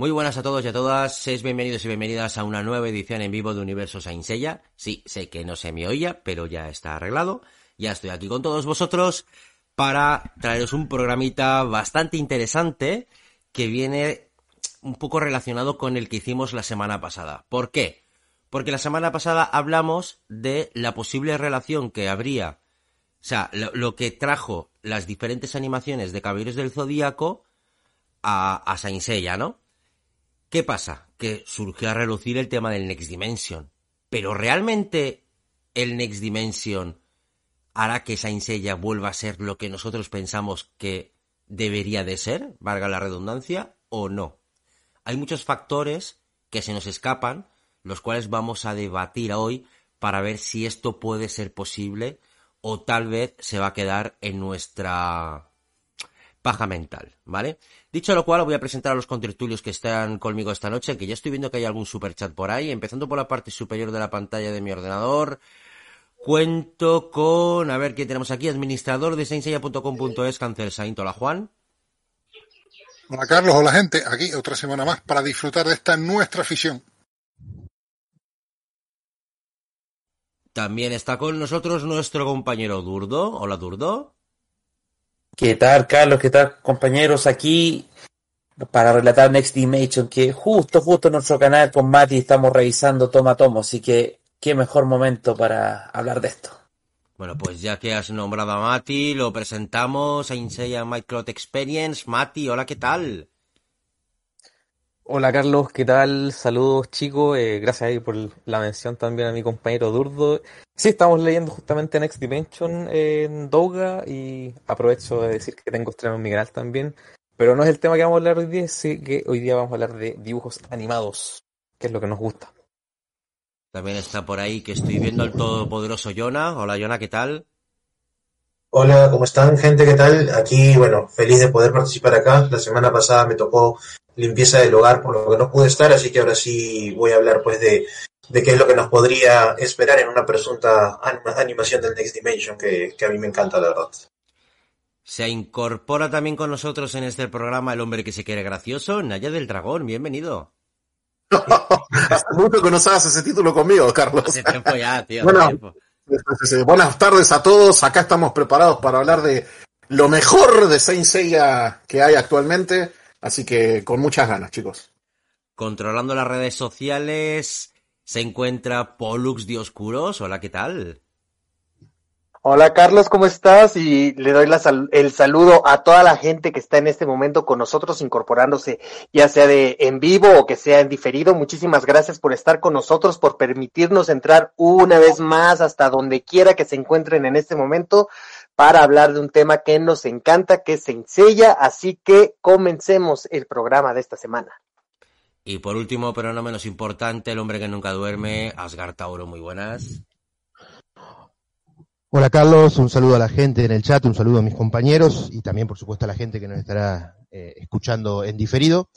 Muy buenas a todos y a todas, seis bienvenidos y bienvenidas a una nueva edición en vivo de Universo Saint Seiya. Sí, sé que no se me oía, pero ya está arreglado. Ya estoy aquí con todos vosotros para traeros un programita bastante interesante que viene un poco relacionado con el que hicimos la semana pasada. ¿Por qué? Porque la semana pasada hablamos de la posible relación que habría, o sea, lo, que trajo las diferentes animaciones de Caballeros del Zodíaco a, a ¿no? ¿Qué pasa? Que surgió a relucir el tema del Next Dimension. Pero realmente el Next Dimension hará que Saint Seiya vuelva a ser lo que nosotros pensamos que debería de ser, valga la redundancia, o no. Hay muchos factores que se nos escapan, los cuales vamos a debatir hoy para ver si esto puede ser posible o tal vez se va a quedar en nuestra paja mental, ¿vale? Dicho lo cual, voy a presentar a los contertulios que están conmigo esta noche, que ya estoy viendo que hay algún superchat por ahí, empezando por la parte superior de la pantalla de mi ordenador. Cuento con, a ver, ¿qué tenemos aquí? Administrador de sainsella.com.es, Cancel Saint. Hola, Juan. Hola, Carlos. Hola, gente. Aquí otra semana más para disfrutar de esta nuestra afición. También está con nosotros nuestro compañero Durdo. Hola, Durdo. ¿Qué tal, Carlos? ¿Qué tal, compañeros? Aquí para relatar Next Dimension, que justo, justo en nuestro canal con Mati estamos revisando toma a tomo, así que qué mejor momento para hablar de esto. Bueno, pues ya que has nombrado a Mati, lo presentamos a Insea Microt Experience. Mati, hola, ¿qué tal? Hola Carlos, ¿qué tal? Saludos chicos, eh, gracias ahí por la mención también a mi compañero Durdo. Sí, estamos leyendo justamente Next Dimension en Douga y aprovecho de decir que tengo estreno en mi canal también, pero no es el tema que vamos a hablar hoy día, sí que hoy día vamos a hablar de dibujos animados, que es lo que nos gusta. También está por ahí que estoy viendo al todopoderoso Yona. Hola Yona, ¿qué tal? Hola, ¿cómo están, gente? ¿Qué tal? Aquí, bueno, feliz de poder participar acá. La semana pasada me tocó limpieza del hogar por lo que no pude estar, así que ahora sí voy a hablar pues de, de qué es lo que nos podría esperar en una presunta animación del Next Dimension, que, que a mí me encanta, la verdad. Se incorpora también con nosotros en este programa el hombre que se quiere gracioso, Naya del Dragón, bienvenido. Hace mucho que no sabes ese título conmigo, Carlos. Hace tiempo ya, tío. Bueno, tiempo. Buenas tardes a todos. Acá estamos preparados para hablar de lo mejor de Saint Seiya que hay actualmente. Así que con muchas ganas, chicos. Controlando las redes sociales se encuentra Pollux Dioscuros. Hola, ¿qué tal? Hola Carlos, ¿cómo estás? Y le doy la sal el saludo a toda la gente que está en este momento con nosotros incorporándose, ya sea de en vivo o que sea en diferido. Muchísimas gracias por estar con nosotros, por permitirnos entrar una vez más hasta donde quiera que se encuentren en este momento para hablar de un tema que nos encanta, que se ensella. Así que comencemos el programa de esta semana. Y por último, pero no menos importante, el hombre que nunca duerme, Asgar Tauro, muy buenas. Hola Carlos, un saludo a la gente en el chat, un saludo a mis compañeros y también por supuesto a la gente que nos estará eh, escuchando en diferido.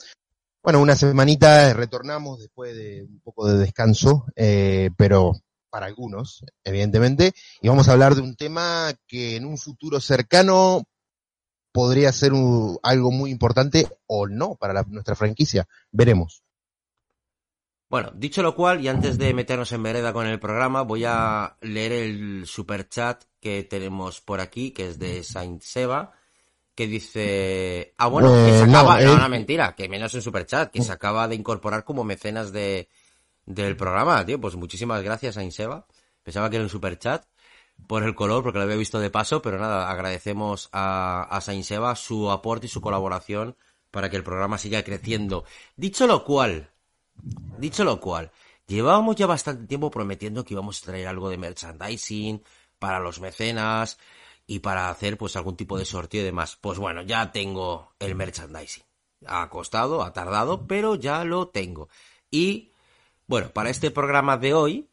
Bueno, una semanita retornamos después de un poco de descanso, eh, pero para algunos, evidentemente, y vamos a hablar de un tema que en un futuro cercano podría ser algo muy importante o no para nuestra franquicia. Veremos. Bueno, dicho lo cual, y antes de meternos en vereda con el programa, voy a leer el super chat que tenemos por aquí, que es de Saint Seba, que dice... Ah, bueno, que se acaba... No, no, no, mentira, que menos en super chat, que se acaba de incorporar como mecenas de, del programa, tío. Pues muchísimas gracias, Saint Seba. Pensaba que era un super chat por el color, porque lo había visto de paso, pero nada, agradecemos a, a Saint Seba su aporte y su colaboración para que el programa siga creciendo. Dicho lo cual, Dicho lo cual, llevábamos ya bastante tiempo prometiendo que íbamos a traer algo de merchandising para los mecenas y para hacer pues algún tipo de sorteo y demás. Pues bueno, ya tengo el merchandising. Ha costado, ha tardado, pero ya lo tengo. Y, bueno, para este programa de hoy,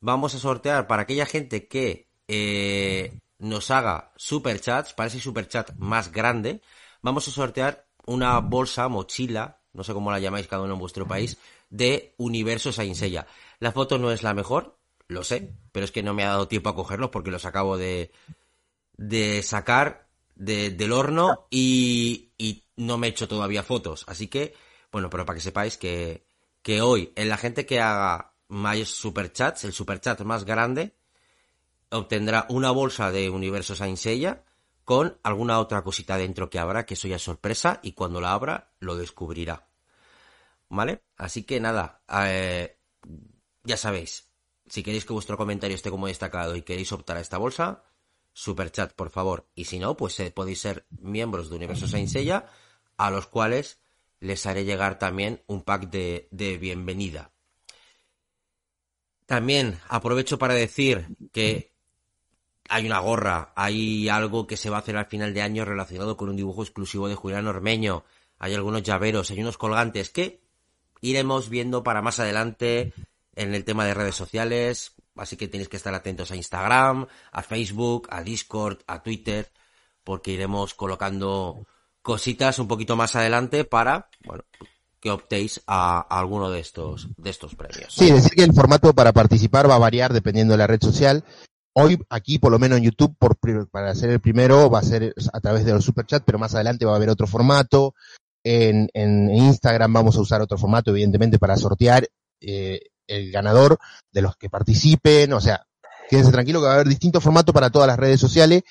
vamos a sortear para aquella gente que eh, nos haga superchats, para ese superchat más grande, vamos a sortear una bolsa, mochila, no sé cómo la llamáis cada uno en vuestro país, de Universo Saint La foto no es la mejor, lo sé, pero es que no me ha dado tiempo a cogerlos porque los acabo de, de sacar del horno y, y, no me he hecho todavía fotos. Así que, bueno, pero para que sepáis que, que hoy, en la gente que haga más superchats, el superchat más grande, obtendrá una bolsa de Universo Saint con alguna otra cosita dentro que habrá, que eso ya es sorpresa, y cuando la abra lo descubrirá. ¿Vale? Así que nada, eh, ya sabéis, si queréis que vuestro comentario esté como destacado y queréis optar a esta bolsa, super chat, por favor. Y si no, pues eh, podéis ser miembros de Universo Saint a los cuales les haré llegar también un pack de bienvenida. También aprovecho para decir que hay una gorra, hay algo que se va a hacer al final de año relacionado con un dibujo exclusivo de Julián Ormeño, hay algunos llaveros, hay unos colgantes que iremos viendo para más adelante en el tema de redes sociales, así que tenéis que estar atentos a Instagram, a Facebook, a Discord, a Twitter, porque iremos colocando cositas un poquito más adelante para, bueno, que optéis a, alguno de estos, de estos premios. Sí, decir que el formato para participar va a variar dependiendo de la red social. Hoy, aquí, por lo menos en YouTube, por, para ser el primero, va a ser a través de los superchats, pero más adelante va a haber otro formato. En, Instagram vamos a usar otro formato, evidentemente, para sortear. Eh, el ganador de los que participen, o sea, quédense tranquilo que va a haber distintos formatos para todas las redes sociales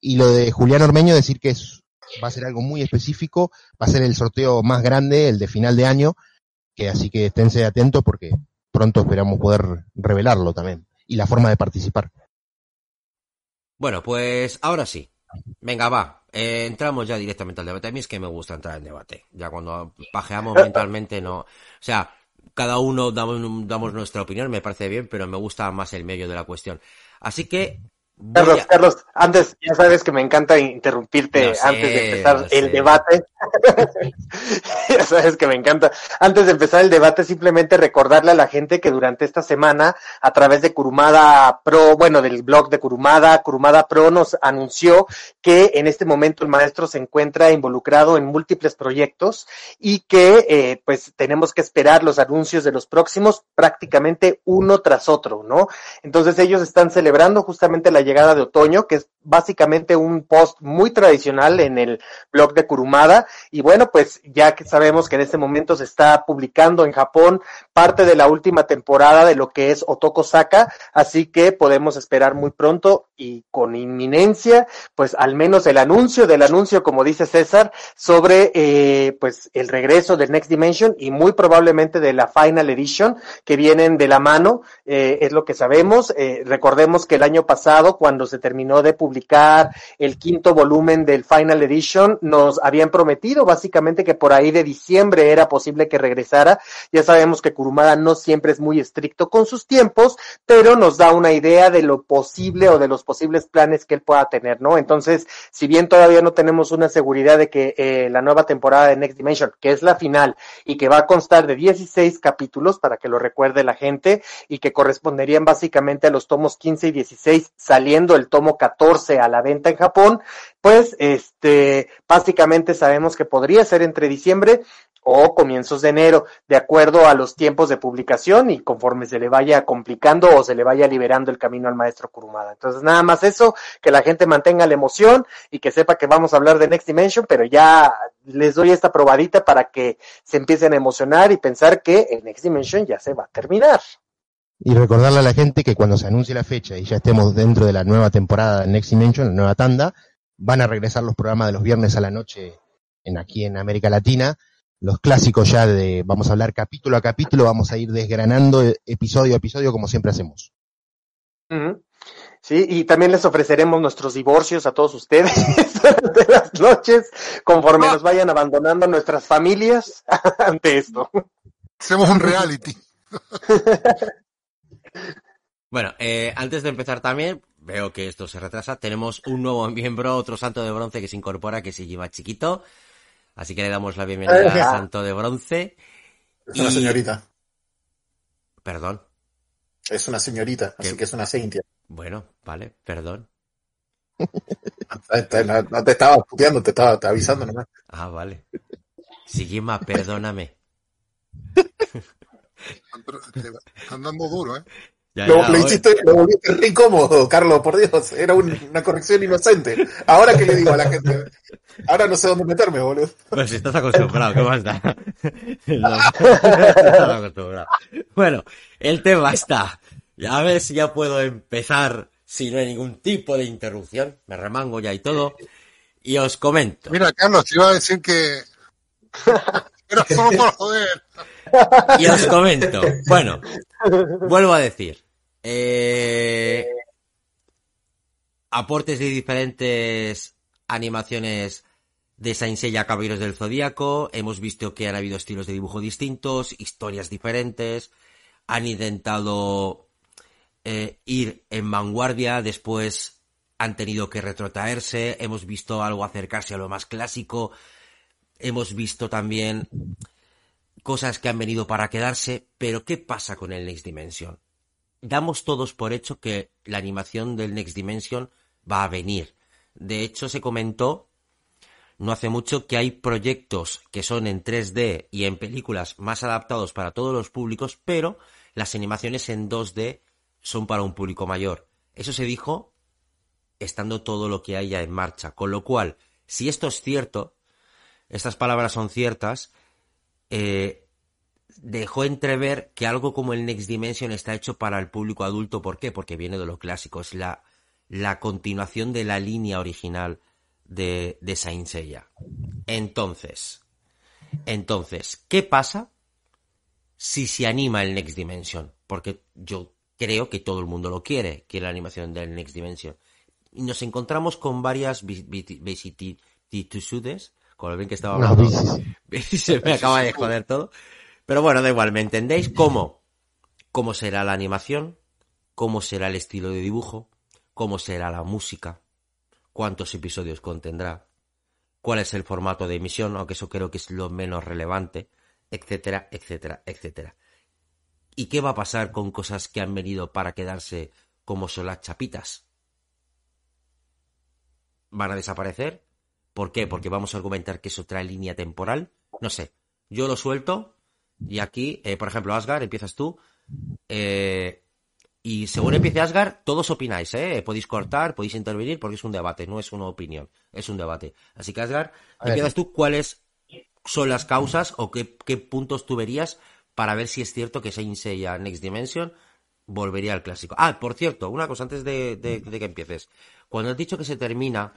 y lo de Julián Ormeño decir que es, va a ser algo muy específico, va a ser el sorteo más grande, el de final de año, que así que esténse atentos porque pronto esperamos poder revelarlo también y la forma de participar. Bueno, pues ahora sí. Venga, va. Eh, entramos ya directamente al debate. A mí es que me gusta entrar en debate. Ya cuando pajeamos mentalmente no. O sea, cada uno damos, damos nuestra opinión, me parece bien, pero me gusta más el medio de la cuestión. Así que Carlos, Carlos, antes, ya sabes que me encanta interrumpirte antes de empezar el debate. ya sabes que me encanta. Antes de empezar el debate, simplemente recordarle a la gente que durante esta semana, a través de Curumada Pro, bueno, del blog de Curumada, Curumada Pro nos anunció que en este momento el maestro se encuentra involucrado en múltiples proyectos y que eh, pues tenemos que esperar los anuncios de los próximos prácticamente uno tras otro, ¿no? Entonces ellos están celebrando justamente la llegada de otoño, que es básicamente un post muy tradicional en el blog de Kurumada. Y bueno, pues ya que sabemos que en este momento se está publicando en Japón parte de la última temporada de lo que es Otoko Saka, así que podemos esperar muy pronto y con inminencia, pues al menos el anuncio del anuncio, como dice César, sobre eh, pues el regreso del Next Dimension y muy probablemente de la Final Edition que vienen de la mano, eh, es lo que sabemos. Eh, recordemos que el año pasado, cuando se terminó de publicar el quinto volumen del Final Edition, nos habían prometido básicamente que por ahí de diciembre era posible que regresara. Ya sabemos que Kurumada no siempre es muy estricto con sus tiempos, pero nos da una idea de lo posible o de los posibles planes que él pueda tener, ¿no? Entonces, si bien todavía no tenemos una seguridad de que eh, la nueva temporada de Next Dimension, que es la final y que va a constar de 16 capítulos, para que lo recuerde la gente, y que corresponderían básicamente a los tomos 15 y 16, saliendo el tomo 14 a la venta en Japón, pues este, básicamente sabemos que podría ser entre diciembre o comienzos de enero, de acuerdo a los tiempos de publicación y conforme se le vaya complicando o se le vaya liberando el camino al maestro Kurumada. Entonces, nada más eso, que la gente mantenga la emoción y que sepa que vamos a hablar de Next Dimension, pero ya les doy esta probadita para que se empiecen a emocionar y pensar que el Next Dimension ya se va a terminar. Y recordarle a la gente que cuando se anuncie la fecha y ya estemos dentro de la nueva temporada de Next Dimension, la nueva tanda, van a regresar los programas de los viernes a la noche en aquí en América Latina los clásicos ya de, vamos a hablar capítulo a capítulo, vamos a ir desgranando episodio a episodio como siempre hacemos. Sí, y también les ofreceremos nuestros divorcios a todos ustedes durante las noches, conforme nos vayan abandonando nuestras familias ante esto. Hacemos un reality. bueno, eh, antes de empezar también, veo que esto se retrasa, tenemos un nuevo miembro, otro santo de bronce que se incorpora, que se lleva chiquito. Así que le damos la bienvenida a Santo de Bronce. Es una señorita. Perdón. Es una señorita, así que es una Cynthia. Bueno, vale, perdón. No, no te estaba puteando, te estaba te avisando nomás. Ah, vale. Sigima, perdóname. Te Están dando duro, ¿eh? Ya, Lo, ya, lo hoy- hiciste, lo volviste re incómodo, Carlos, por Dios. Era un- una corrección inocente. Ahora que le digo a la gente, ahora no sé dónde meterme, boludo. Pues si estás acostumbrado, ¿qué más da? No, estás acostumbrado. Bueno, el tema está. Ya ves, ya puedo empezar si no hay ningún tipo de interrupción. Me remango ya y todo. Y os comento. Mira, Carlos, te iba a decir que. Por joder. Y os comento. Bueno, vuelvo a decir. Eh, aportes de diferentes animaciones de Saint Seiya Caballeros del Zodíaco. Hemos visto que han habido estilos de dibujo distintos, historias diferentes. Han intentado eh, ir en vanguardia, después han tenido que retrotraerse. Hemos visto algo acercarse a lo más clásico. Hemos visto también cosas que han venido para quedarse, pero ¿qué pasa con el Next Dimension? Damos todos por hecho que la animación del Next Dimension va a venir. De hecho, se comentó no hace mucho que hay proyectos que son en 3D y en películas más adaptados para todos los públicos, pero las animaciones en 2D son para un público mayor. Eso se dijo estando todo lo que hay ya en marcha. Con lo cual, si esto es cierto, estas palabras son ciertas, eh, dejó entrever que algo como el Next Dimension está hecho para el público adulto. ¿Por qué? Porque viene de lo clásico, es la, la continuación de la línea original de, de Saint Seiya. Entonces, entonces, ¿qué pasa si se anima el Next Dimension? Porque yo creo que todo el mundo lo quiere, quiere la animación del Next Dimension. Y nos encontramos con varias vi- vi- vicisitudes, con lo bien que estaba hablando. Se me acaba de joder todo. Pero bueno, da igual, ¿me entendéis? ¿Cómo? ¿Cómo será la animación? ¿Cómo será el estilo de dibujo? ¿Cómo será la música? ¿Cuántos episodios contendrá? ¿Cuál es el formato de emisión? Aunque eso creo que es lo menos relevante. Etcétera, etcétera, etcétera. ¿Y qué va a pasar con cosas que han venido para quedarse como son las chapitas? ¿Van a desaparecer? ¿Por qué? Porque vamos a argumentar que es otra línea temporal. No sé. Yo lo suelto y aquí, eh, por ejemplo, Asgard, empiezas tú. Eh, y según empiece Asgard, todos opináis, ¿eh? Podéis cortar, podéis intervenir porque es un debate, no es una opinión, es un debate. Así que Asgard, empiezas tú cuáles son las causas o qué, qué puntos tú verías para ver si es cierto que Seiya Next Dimension volvería al clásico. Ah, por cierto, una cosa antes de, de- de que empieces. Cuando has dicho que se termina,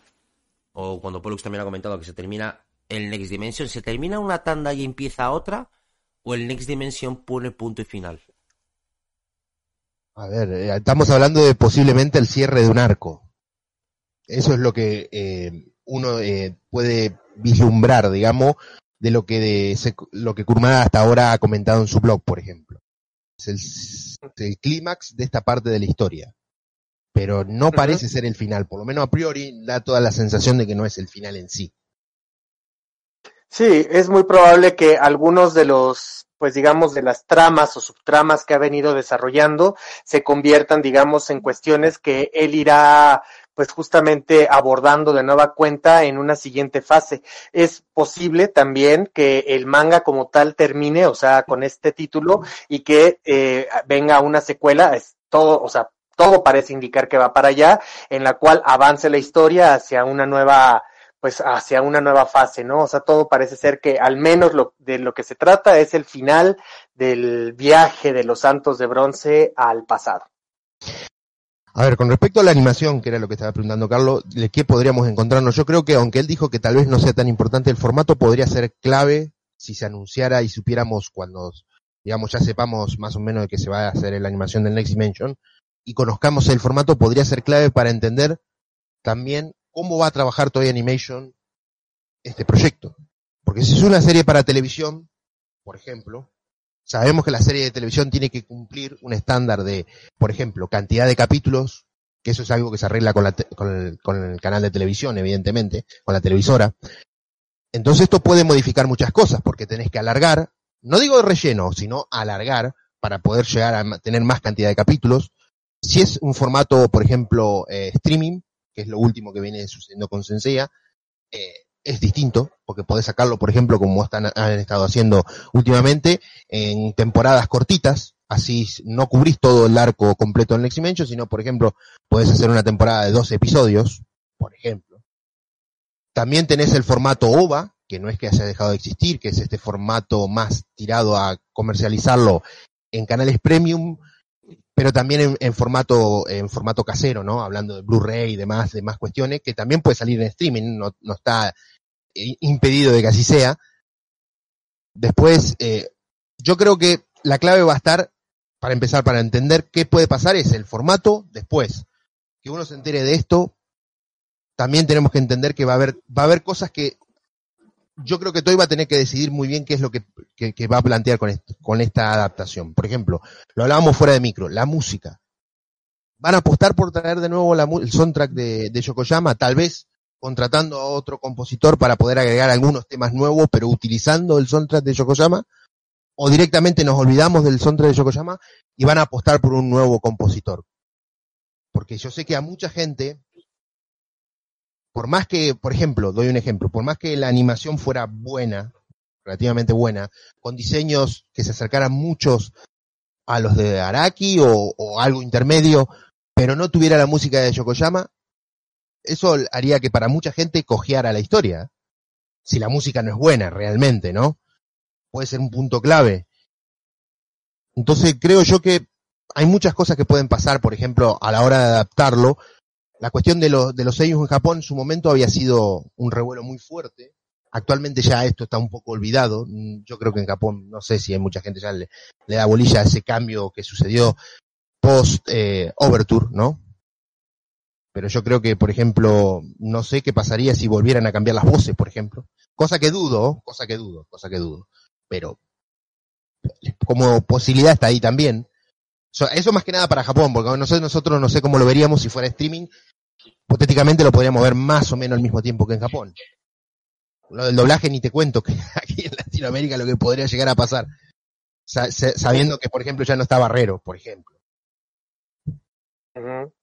o cuando Pollux también ha comentado que se termina el Next Dimension, ¿se termina una tanda y empieza otra? ¿O el Next Dimension pone punto y final? A ver, eh, estamos hablando de posiblemente el cierre de un arco. Eso es lo que eh, uno eh, puede vislumbrar, digamos, de lo que de, se- lo que Kurumada hasta ahora ha comentado en su blog, por ejemplo. Es el, es el clímax de esta parte de la historia. Pero no parece ser el final, por lo menos a priori da toda la sensación de que no es el final en sí. Sí, es muy probable que algunos de los, pues digamos, de las tramas o subtramas que ha venido desarrollando se conviertan, digamos, en cuestiones que él irá, pues justamente abordando de nueva cuenta en una siguiente fase. Es posible también que el manga como tal termine, o sea, con este título y que eh, venga una secuela, es todo, o sea, todo parece indicar que va para allá, en la cual avance la historia hacia una nueva pues hacia una nueva fase, ¿no? O sea, todo parece ser que al menos lo, de lo que se trata es el final del viaje de los santos de bronce al pasado. A ver, con respecto a la animación, que era lo que estaba preguntando Carlos, ¿de qué podríamos encontrarnos? Yo creo que aunque él dijo que tal vez no sea tan importante el formato, podría ser clave si se anunciara y supiéramos cuando, digamos, ya sepamos más o menos de que se va a hacer la animación del Next Dimension y conozcamos el formato, podría ser clave para entender también cómo va a trabajar Toy Animation este proyecto. Porque si es una serie para televisión, por ejemplo, sabemos que la serie de televisión tiene que cumplir un estándar de, por ejemplo, cantidad de capítulos, que eso es algo que se arregla con, la te- con, el, con el canal de televisión, evidentemente, con la televisora. Entonces esto puede modificar muchas cosas, porque tenés que alargar, no digo relleno, sino alargar para poder llegar a tener más cantidad de capítulos. Si es un formato, por ejemplo, eh, streaming, que es lo último que viene sucediendo con Senseiya, eh, es distinto, porque podés sacarlo, por ejemplo, como están, han estado haciendo últimamente, en temporadas cortitas, así no cubrís todo el arco completo en Next sino, por ejemplo, podés hacer una temporada de 12 episodios, por ejemplo. También tenés el formato OVA, que no es que haya dejado de existir, que es este formato más tirado a comercializarlo en canales premium, pero también en, formato en formato casero, ¿no? Hablando de Blu-ray y demás, demás cuestiones, que también puede salir en streaming, no, no está impedido de que así sea. Después, eh, yo creo que la clave va a estar, para empezar, para entender qué puede pasar, es el formato después. Que uno se entere de esto, también tenemos que entender que va a haber, va a haber cosas que yo creo que Toy va a tener que decidir muy bien qué es lo que, que, va a plantear con, esto, con esta adaptación. Por ejemplo, lo hablábamos fuera de micro, la música. ¿Van a apostar por traer de nuevo la, el soundtrack de, de Yokoyama? Tal vez contratando a otro compositor para poder agregar algunos temas nuevos, pero utilizando el soundtrack de Yokoyama, o directamente nos olvidamos del soundtrack de Yokoyama y van a apostar por un nuevo compositor. Porque yo sé que a mucha gente, por más que, por ejemplo, doy un ejemplo, por más que la animación fuera buena, relativamente buena, con diseños que se acercaran muchos a los de Araki o, algo intermedio, pero no tuviera la música de Yokoyama, eso haría que para mucha gente cojeara la historia. Si la música no es buena realmente, ¿no? Puede ser un punto clave. Entonces creo yo que hay muchas cosas que pueden pasar, por ejemplo, a la hora de adaptarlo. La cuestión de los, de los sellos en Japón en su momento había sido un revuelo muy fuerte. Actualmente ya esto está un poco olvidado. Yo creo que en Japón, no sé si hay mucha gente ya le, le da bolilla a ese cambio que sucedió post eh, Overture, ¿no? pero yo creo que, por ejemplo, no sé qué pasaría si volvieran a cambiar las voces, por ejemplo. Cosa que dudo, cosa que dudo, cosa que dudo. Pero como posibilidad está ahí también. Eso más que nada para Japón, porque nosotros, nosotros no sé cómo lo veríamos si fuera streaming. Hipotéticamente lo podríamos ver más o menos al mismo tiempo que en Japón. Lo del doblaje ni te cuento que aquí en Latinoamérica lo que podría llegar a pasar. Sabiendo que, por ejemplo, ya no está Barrero, por ejemplo. Uh -huh.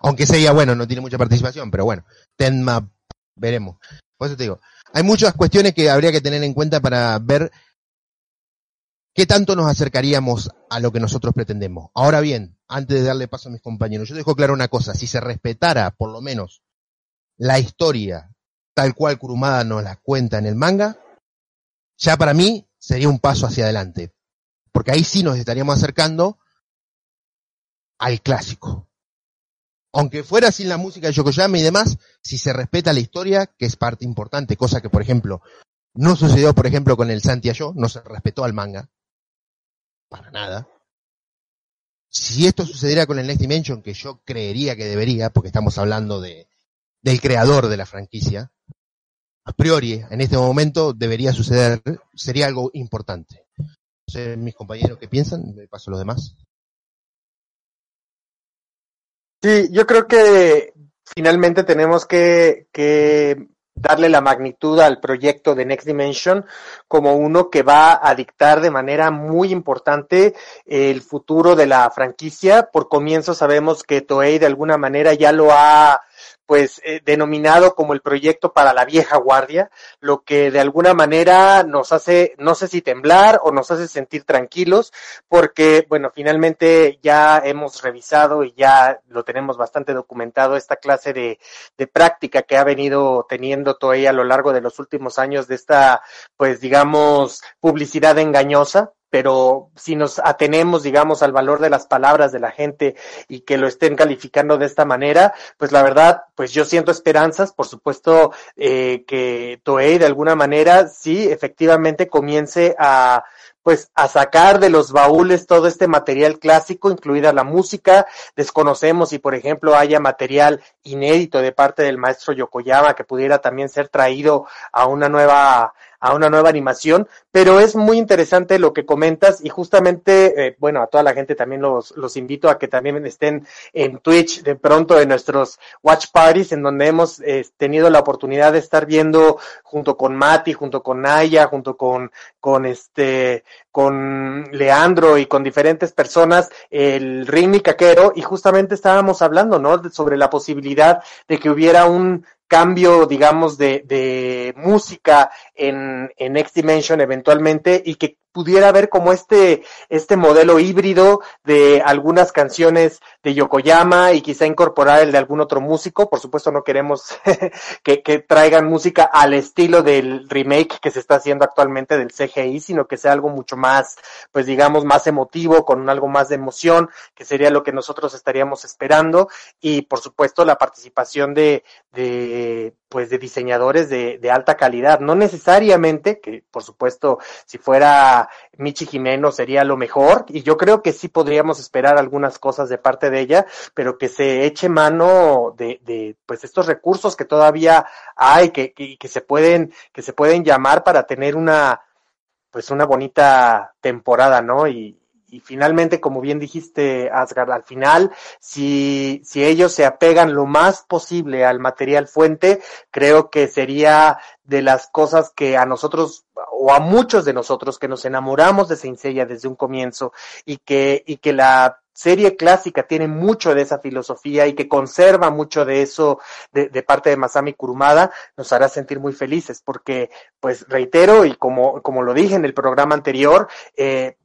Aunque sería bueno, no tiene mucha participación, pero bueno, Tenma, veremos. Por eso te digo, hay muchas cuestiones que habría que tener en cuenta para ver qué tanto nos acercaríamos a lo que nosotros pretendemos. Ahora bien, antes de darle paso a mis compañeros, yo dejo claro una cosa, si se respetara por lo menos la historia tal cual Kurumada nos la cuenta en el manga, ya para mí sería un paso hacia adelante. Porque ahí sí nos estaríamos acercando al clásico aunque fuera sin la música de Yokoyama y demás, si se respeta la historia, que es parte importante, cosa que, por ejemplo, no sucedió, por ejemplo, con el Santiago, no se respetó al manga. Para nada. Si esto sucediera con el Next Dimension, que yo creería que debería, porque estamos hablando de, del creador de la franquicia, a priori, en este momento debería suceder, sería algo importante. No sé, mis compañeros, ¿qué piensan? Paso a los demás. Sí, yo creo que finalmente tenemos que, que, darle la magnitud al proyecto de Next Dimension como uno que va a dictar de manera muy importante el futuro de la franquicia. Por comienzo sabemos que Toei de alguna manera ya lo ha pues eh, denominado como el proyecto para la vieja guardia, lo que de alguna manera nos hace, no sé si temblar o nos hace sentir tranquilos, porque, bueno, finalmente ya hemos revisado y ya lo tenemos bastante documentado esta clase de, de práctica que ha venido teniendo Toei a lo largo de los últimos años de esta, pues digamos, publicidad engañosa, pero si nos atenemos, digamos, al valor de las palabras de la gente y que lo estén calificando de esta manera, pues la verdad, pues yo siento esperanzas, por supuesto, eh, que Toei de alguna manera sí, efectivamente comience a pues a sacar de los baúles todo este material clásico, incluida la música. Desconocemos si, por ejemplo, haya material inédito de parte del maestro Yokoyama que pudiera también ser traído a una nueva a una nueva animación, pero es muy interesante lo que comentas y justamente, eh, bueno, a toda la gente también los, los invito a que también estén en Twitch de pronto en nuestros watch parties en donde hemos eh, tenido la oportunidad de estar viendo junto con Mati, junto con Naya, junto con, con este, con Leandro y con diferentes personas el ring caquero y justamente estábamos hablando, ¿no? Sobre la posibilidad de que hubiera un cambio, digamos, de, de música en, en Next Dimension eventualmente y que pudiera haber como este, este modelo híbrido de algunas canciones de Yokoyama y quizá incorporar el de algún otro músico. Por supuesto no queremos que, que traigan música al estilo del remake que se está haciendo actualmente del CGI, sino que sea algo mucho más, pues digamos, más emotivo, con algo más de emoción, que sería lo que nosotros estaríamos esperando. Y por supuesto la participación de, de pues de diseñadores de, de alta calidad, no necesariamente, que por supuesto si fuera Michi Jimeno sería lo mejor, y yo creo que sí podríamos esperar algunas cosas de parte de ella, pero que se eche mano de, de pues estos recursos que todavía hay, que, que, que se pueden, que se pueden llamar para tener una, pues una bonita temporada, ¿no? Y, y finalmente, como bien dijiste, Asgard, al final, si, si ellos se apegan lo más posible al material fuente, creo que sería de las cosas que a nosotros o a muchos de nosotros que nos enamoramos de Seiya desde un comienzo y que, y que la serie clásica tiene mucho de esa filosofía y que conserva mucho de eso de, de, parte de Masami Kurumada, nos hará sentir muy felices porque, pues reitero y como, como lo dije en el programa anterior, eh,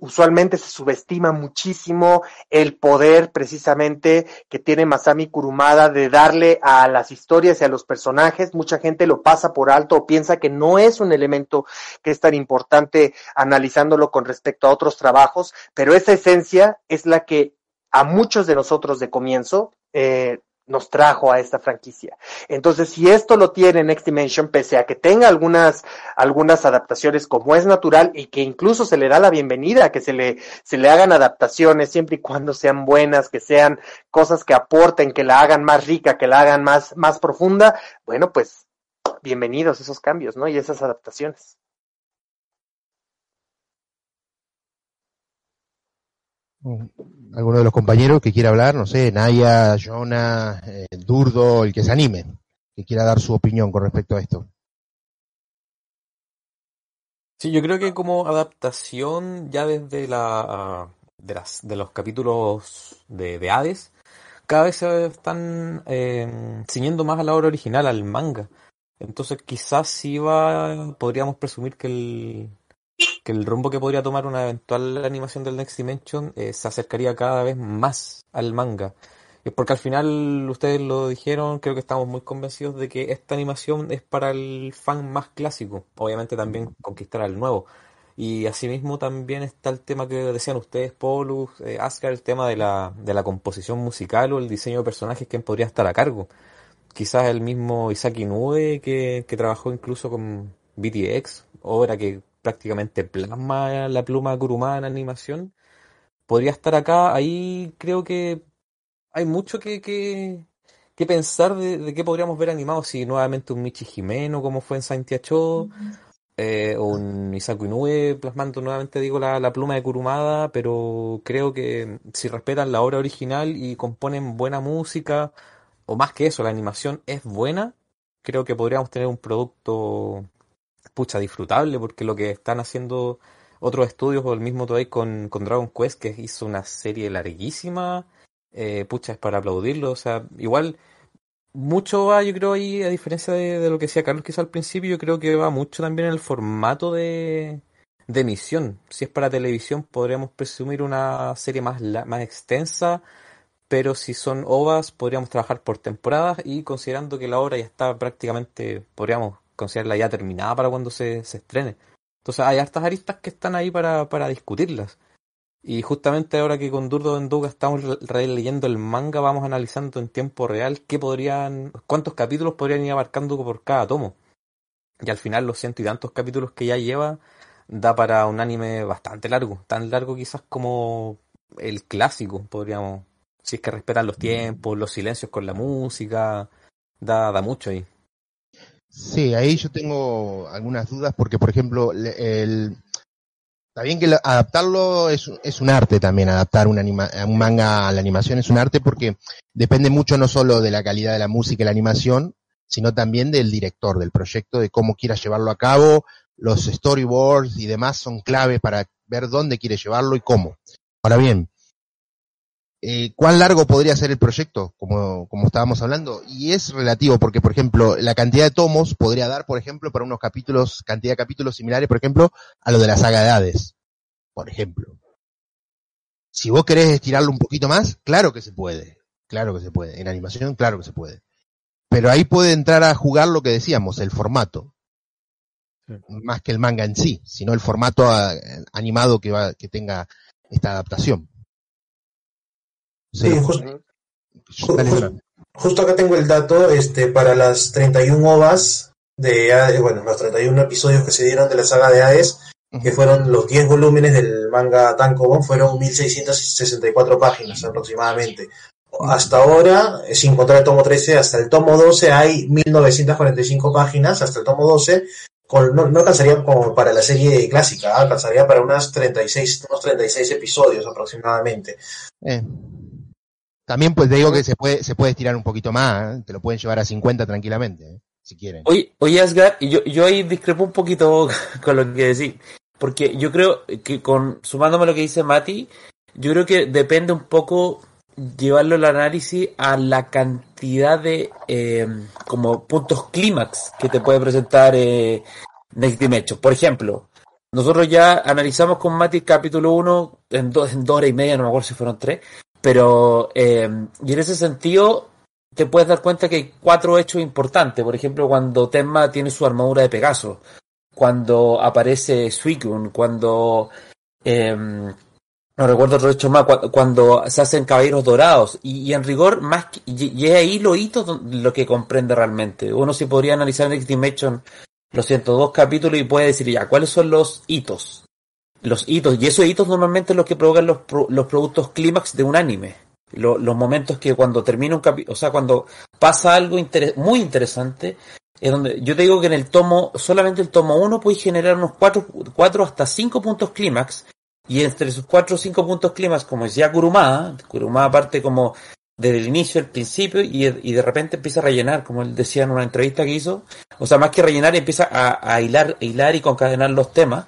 usualmente se subestima muchísimo el poder precisamente que tiene Masami Kurumada de darle a las historias y a los personajes. Mucha gente lo pasa por alto o piensa que no es un elemento que es tan importante analizándolo con respecto a otros trabajos, pero esa esencia es la que a muchos de nosotros de comienzo eh, nos trajo a esta franquicia. Entonces, si esto lo tiene Next Dimension, pese a que tenga algunas, algunas adaptaciones como es natural y que incluso se le da la bienvenida a que se le, se le hagan adaptaciones siempre y cuando sean buenas, que sean cosas que aporten, que la hagan más rica, que la hagan más, más profunda, bueno, pues bienvenidos esos cambios, ¿no? Y esas adaptaciones. Alguno de los compañeros que quiera hablar, no sé, Naya, Jonah, eh, Durdo, el que se anime, que quiera dar su opinión con respecto a esto. Sí, yo creo que como adaptación ya desde la de, las, de los capítulos de, de Hades, cada vez se están eh, ciñendo más a la obra original, al manga. Entonces quizás sí podríamos presumir que el, que el rumbo que podría tomar una eventual animación del Next Dimension eh, se acercaría cada vez más al manga. Es porque al final, ustedes lo dijeron, creo que estamos muy convencidos de que esta animación es para el fan más clásico. Obviamente también conquistar al nuevo. Y asimismo también está el tema que decían ustedes, Paulus, eh, el tema de la, de la composición musical o el diseño de personajes, ¿quién podría estar a cargo? Quizás el mismo Isaac Inoue que, que trabajó incluso con BTX, obra que prácticamente plasma la pluma Kurumada en animación, podría estar acá. Ahí creo que hay mucho que, que, pensar de, qué podríamos ver animado. Si nuevamente un Michi Jimeno, como fue en Santiago, eh, o un Isaku Inoue plasmando nuevamente, digo, la, la pluma de Kurumada, pero creo que si respetan la obra original y componen buena música, o más que eso, la animación es buena, creo que podríamos tener un producto pucha, disfrutable, porque lo que están haciendo otros estudios o el mismo Toei con, con Dragon Quest, que hizo una serie larguísima, eh, pucha, es para aplaudirlo, o sea, igual mucho va, yo creo, ahí, a diferencia de, de lo que decía Carlos quizá al principio, yo creo que va mucho también en el formato de, de emisión. Si es para televisión, podríamos presumir una serie más, más extensa, pero si son ovas, podríamos trabajar por temporadas y considerando que la obra ya está prácticamente, podríamos considerarla ya terminada para cuando se, se estrene. Entonces hay hartas aristas que están ahí para, para discutirlas. Y justamente ahora que con Durdo Enduga estamos releyendo el manga, vamos analizando en tiempo real qué podrían, cuántos capítulos podrían ir abarcando por cada tomo. Y al final los ciento y tantos capítulos que ya lleva, da para un anime bastante largo, tan largo quizás como el clásico, podríamos, si es que respetan los tiempos, los silencios con la música, da, da mucho ahí. Sí, ahí yo tengo algunas dudas porque, por ejemplo, el, está bien que lo- adaptarlo es, es un arte también, adaptar un, anima, un manga a la animación es un arte porque depende mucho no solo de la calidad de la música y la animación, sino también del director del proyecto, de cómo quiera llevarlo a cabo, los storyboards y demás son clave para ver dónde quiere llevarlo y cómo. Ahora bien, eh, ¿cuán largo podría ser el proyecto? Como, como estábamos hablando. Y es relativo, porque, por ejemplo, la cantidad de tomos podría dar, por ejemplo, para unos capítulos, cantidad de capítulos similares, por ejemplo, a lo de la saga de Hades. Por ejemplo. Si vos querés estirarlo un poquito más, claro que se puede. Claro que se puede. En animación, claro que se puede. Pero ahí puede entrar a jugar lo que decíamos, el formato. Más que el manga en sí, sino el formato ah, animado que va, que tenga esta adaptación. Sí, Sí, justo, justo acá tengo el dato, este, para las 31 ovas de, Hades- bueno, los 31 episodios que se dieron de la saga de Hades, que fueron los 10 volúmenes del manga Tankobon, fueron 1664 páginas aproximadamente. Hasta ahora, eh, sin contar el tomo 13, hasta el tomo 12 hay 1945 páginas, hasta el tomo 12, con, no, no alcanzaría como para la serie clásica, alcanzaría para unas 36, unos 36 episodios aproximadamente. Eh. También pues te digo que se puede, se puede estirar un poquito más, ¿eh? te lo pueden llevar a 50 tranquilamente, ¿eh? si quieren. Oye, oye Asgar, y yo, yo ahí discrepo un poquito con lo que decís, porque yo creo que con, sumándome a lo que dice Mati, yo creo que depende un poco llevarlo el análisis a la cantidad de eh, como puntos clímax que te puede presentar eh, Next Dimension. Por ejemplo, nosotros ya analizamos con Mati capítulo 1 en, dos en dos horas y media, no me acuerdo si fueron tres, pero eh, y en ese sentido te puedes dar cuenta que hay cuatro hechos importantes. Por ejemplo, cuando Tenma tiene su armadura de Pegaso, cuando aparece Suicune, cuando eh, no recuerdo otro hecho más, cua- cuando se hacen caballeros dorados. Y, en rigor, más que- y, es ahí lo hito lo que comprende realmente. Uno sí podría analizar Next Dimension los 102 capítulos y puede decir ya, ¿cuáles son los hitos? Los hitos, y esos hitos normalmente es lo que provocan los, los productos clímax de un anime. Lo- los momentos que cuando termina un capítulo, o sea, cuando pasa algo muy interesante, es donde yo te digo que en el tomo, solamente el tomo 1 puede generar unos 4, cuatro hasta 5 puntos clímax, y entre esos 4 o 5 puntos clímax, como decía Kurumada, Kurumada parte como desde el inicio, el principio, y, y de repente empieza a rellenar, como él decía en una entrevista que hizo, o sea, más que rellenar, empieza a, a hilar, hilar y concadenar los temas,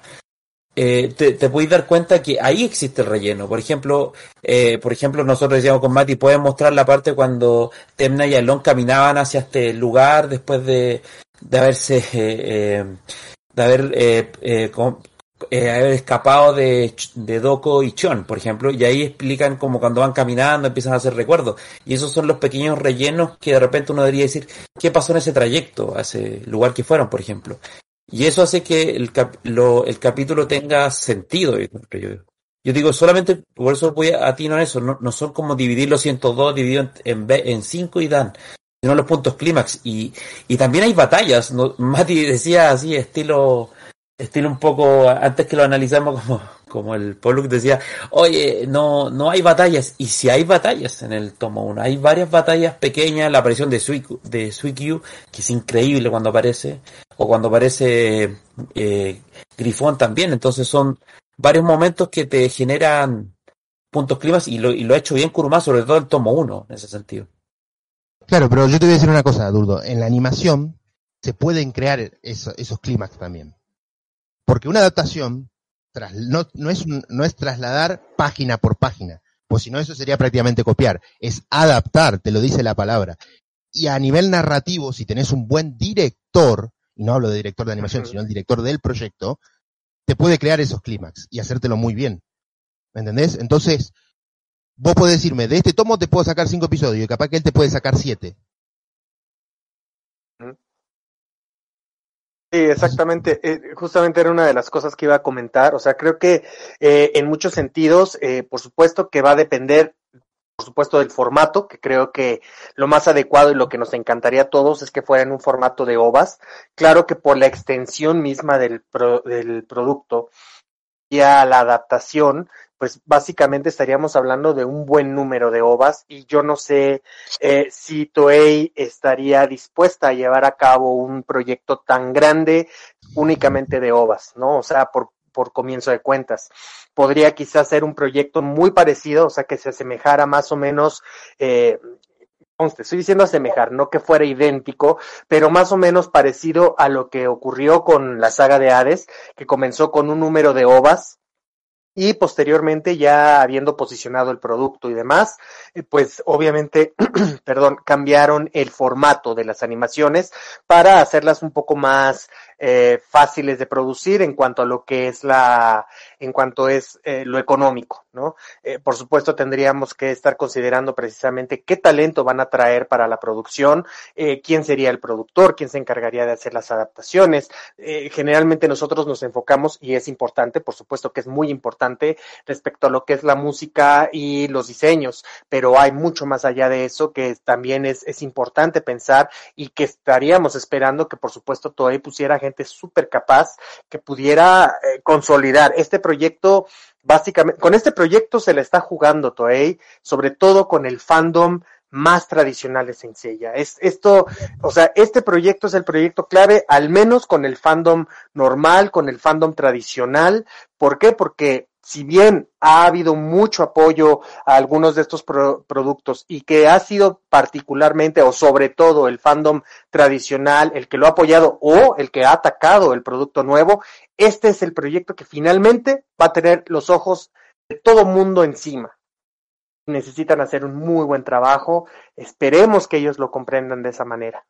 eh, te, te dar cuenta que ahí existe el relleno. Por ejemplo, eh, por ejemplo, nosotros decíamos con Mati, pueden mostrar la parte cuando Temna y Alon caminaban hacia este lugar después de, de haberse, eh, eh, de haber, eh, eh, com- eh, haber escapado de, de Doko y Chon, por ejemplo, y ahí explican como cuando van caminando empiezan a hacer recuerdos. Y esos son los pequeños rellenos que de repente uno debería decir, ¿qué pasó en ese trayecto, a ese lugar que fueron, por ejemplo? Y eso hace que el, cap- lo- el capítulo tenga sentido. yo digo, solamente, por eso voy a atino en eso, no, no son como dividir los 102 dividido en, en, en 5 y dan, sino los puntos clímax. Y, y también hay batallas, ¿no? Mati decía así, estilo, estilo un poco, antes que lo analizamos como, como el Pollock decía, oye, no, no hay batallas. Y si hay batallas en el tomo 1, hay varias batallas pequeñas, la aparición de Suiku, de que es increíble cuando aparece, o cuando aparece eh, Grifón también. Entonces son varios momentos que te generan puntos climas y lo, y lo ha hecho bien Kuruma, sobre todo el tomo 1, en ese sentido. Claro, pero yo te voy a decir una cosa, Durdo. En la animación se pueden crear eso- esos clímax también. Porque una adaptación tras- no, no, es no es trasladar página por página, pues si no eso sería prácticamente copiar. Es adaptar, te lo dice la palabra. Y a nivel narrativo, si tenés un buen director, y no hablo de director de animación, sino el director del proyecto, te puede crear esos clímax y hacértelo muy bien. ¿Me entendés? Entonces, vos podés decirme, de este tomo te puedo sacar cinco episodios, y capaz que él te puede sacar siete. Sí, exactamente. Eh, justamente era una de las cosas que iba a comentar. O sea, creo que eh, en muchos sentidos, eh, por supuesto que va a depender por supuesto del formato, que creo que lo más adecuado y lo que nos encantaría a todos es que fuera en un formato de ovas. Claro que por la extensión misma del, pro, del producto y a la adaptación, pues básicamente estaríamos hablando de un buen número de ovas y yo no sé eh, si Toei estaría dispuesta a llevar a cabo un proyecto tan grande únicamente de ovas, ¿no? O sea, por, por comienzo de cuentas. Podría quizás ser un proyecto muy parecido, o sea, que se asemejara más o menos eh, estoy diciendo asemejar, no que fuera idéntico, pero más o menos parecido a lo que ocurrió con la saga de Hades, que comenzó con un número de ovas y posteriormente ya habiendo posicionado el producto y demás, eh, pues obviamente, perdón, cambiaron el formato de las animaciones para hacerlas un poco más eh, fáciles de producir en cuanto a lo que es la, en cuanto es eh, lo económico, ¿no? Por supuesto tendríamos que estar considerando precisamente qué talento van a traer para la producción, quién sería el productor, quién se encargaría de hacer las adaptaciones. Generalmente nosotros nos enfocamos y es importante, por supuesto que es muy importante respecto a lo que es la música y los diseños, pero hay mucho más allá de eso que también es, importante pensar y que estaríamos esperando que por supuesto Toei pusiera gente súper capaz que pudiera eh, consolidar este proyecto. Básicamente, con este proyecto se le está jugando Toei, sobre todo con el fandom más tradicional de Senseiya. Es esto, o sea, este proyecto es el proyecto clave, al menos con el fandom normal, con el fandom tradicional. ¿Por qué? Porque si bien ha habido mucho apoyo a algunos de estos pro productos y que ha sido particularmente o sobre todo el fandom tradicional el que lo ha apoyado o el que ha atacado el producto nuevo, este es el proyecto que finalmente va a tener los ojos de todo mundo encima. Necesitan hacer un muy buen trabajo. Esperemos que ellos lo comprendan de esa manera.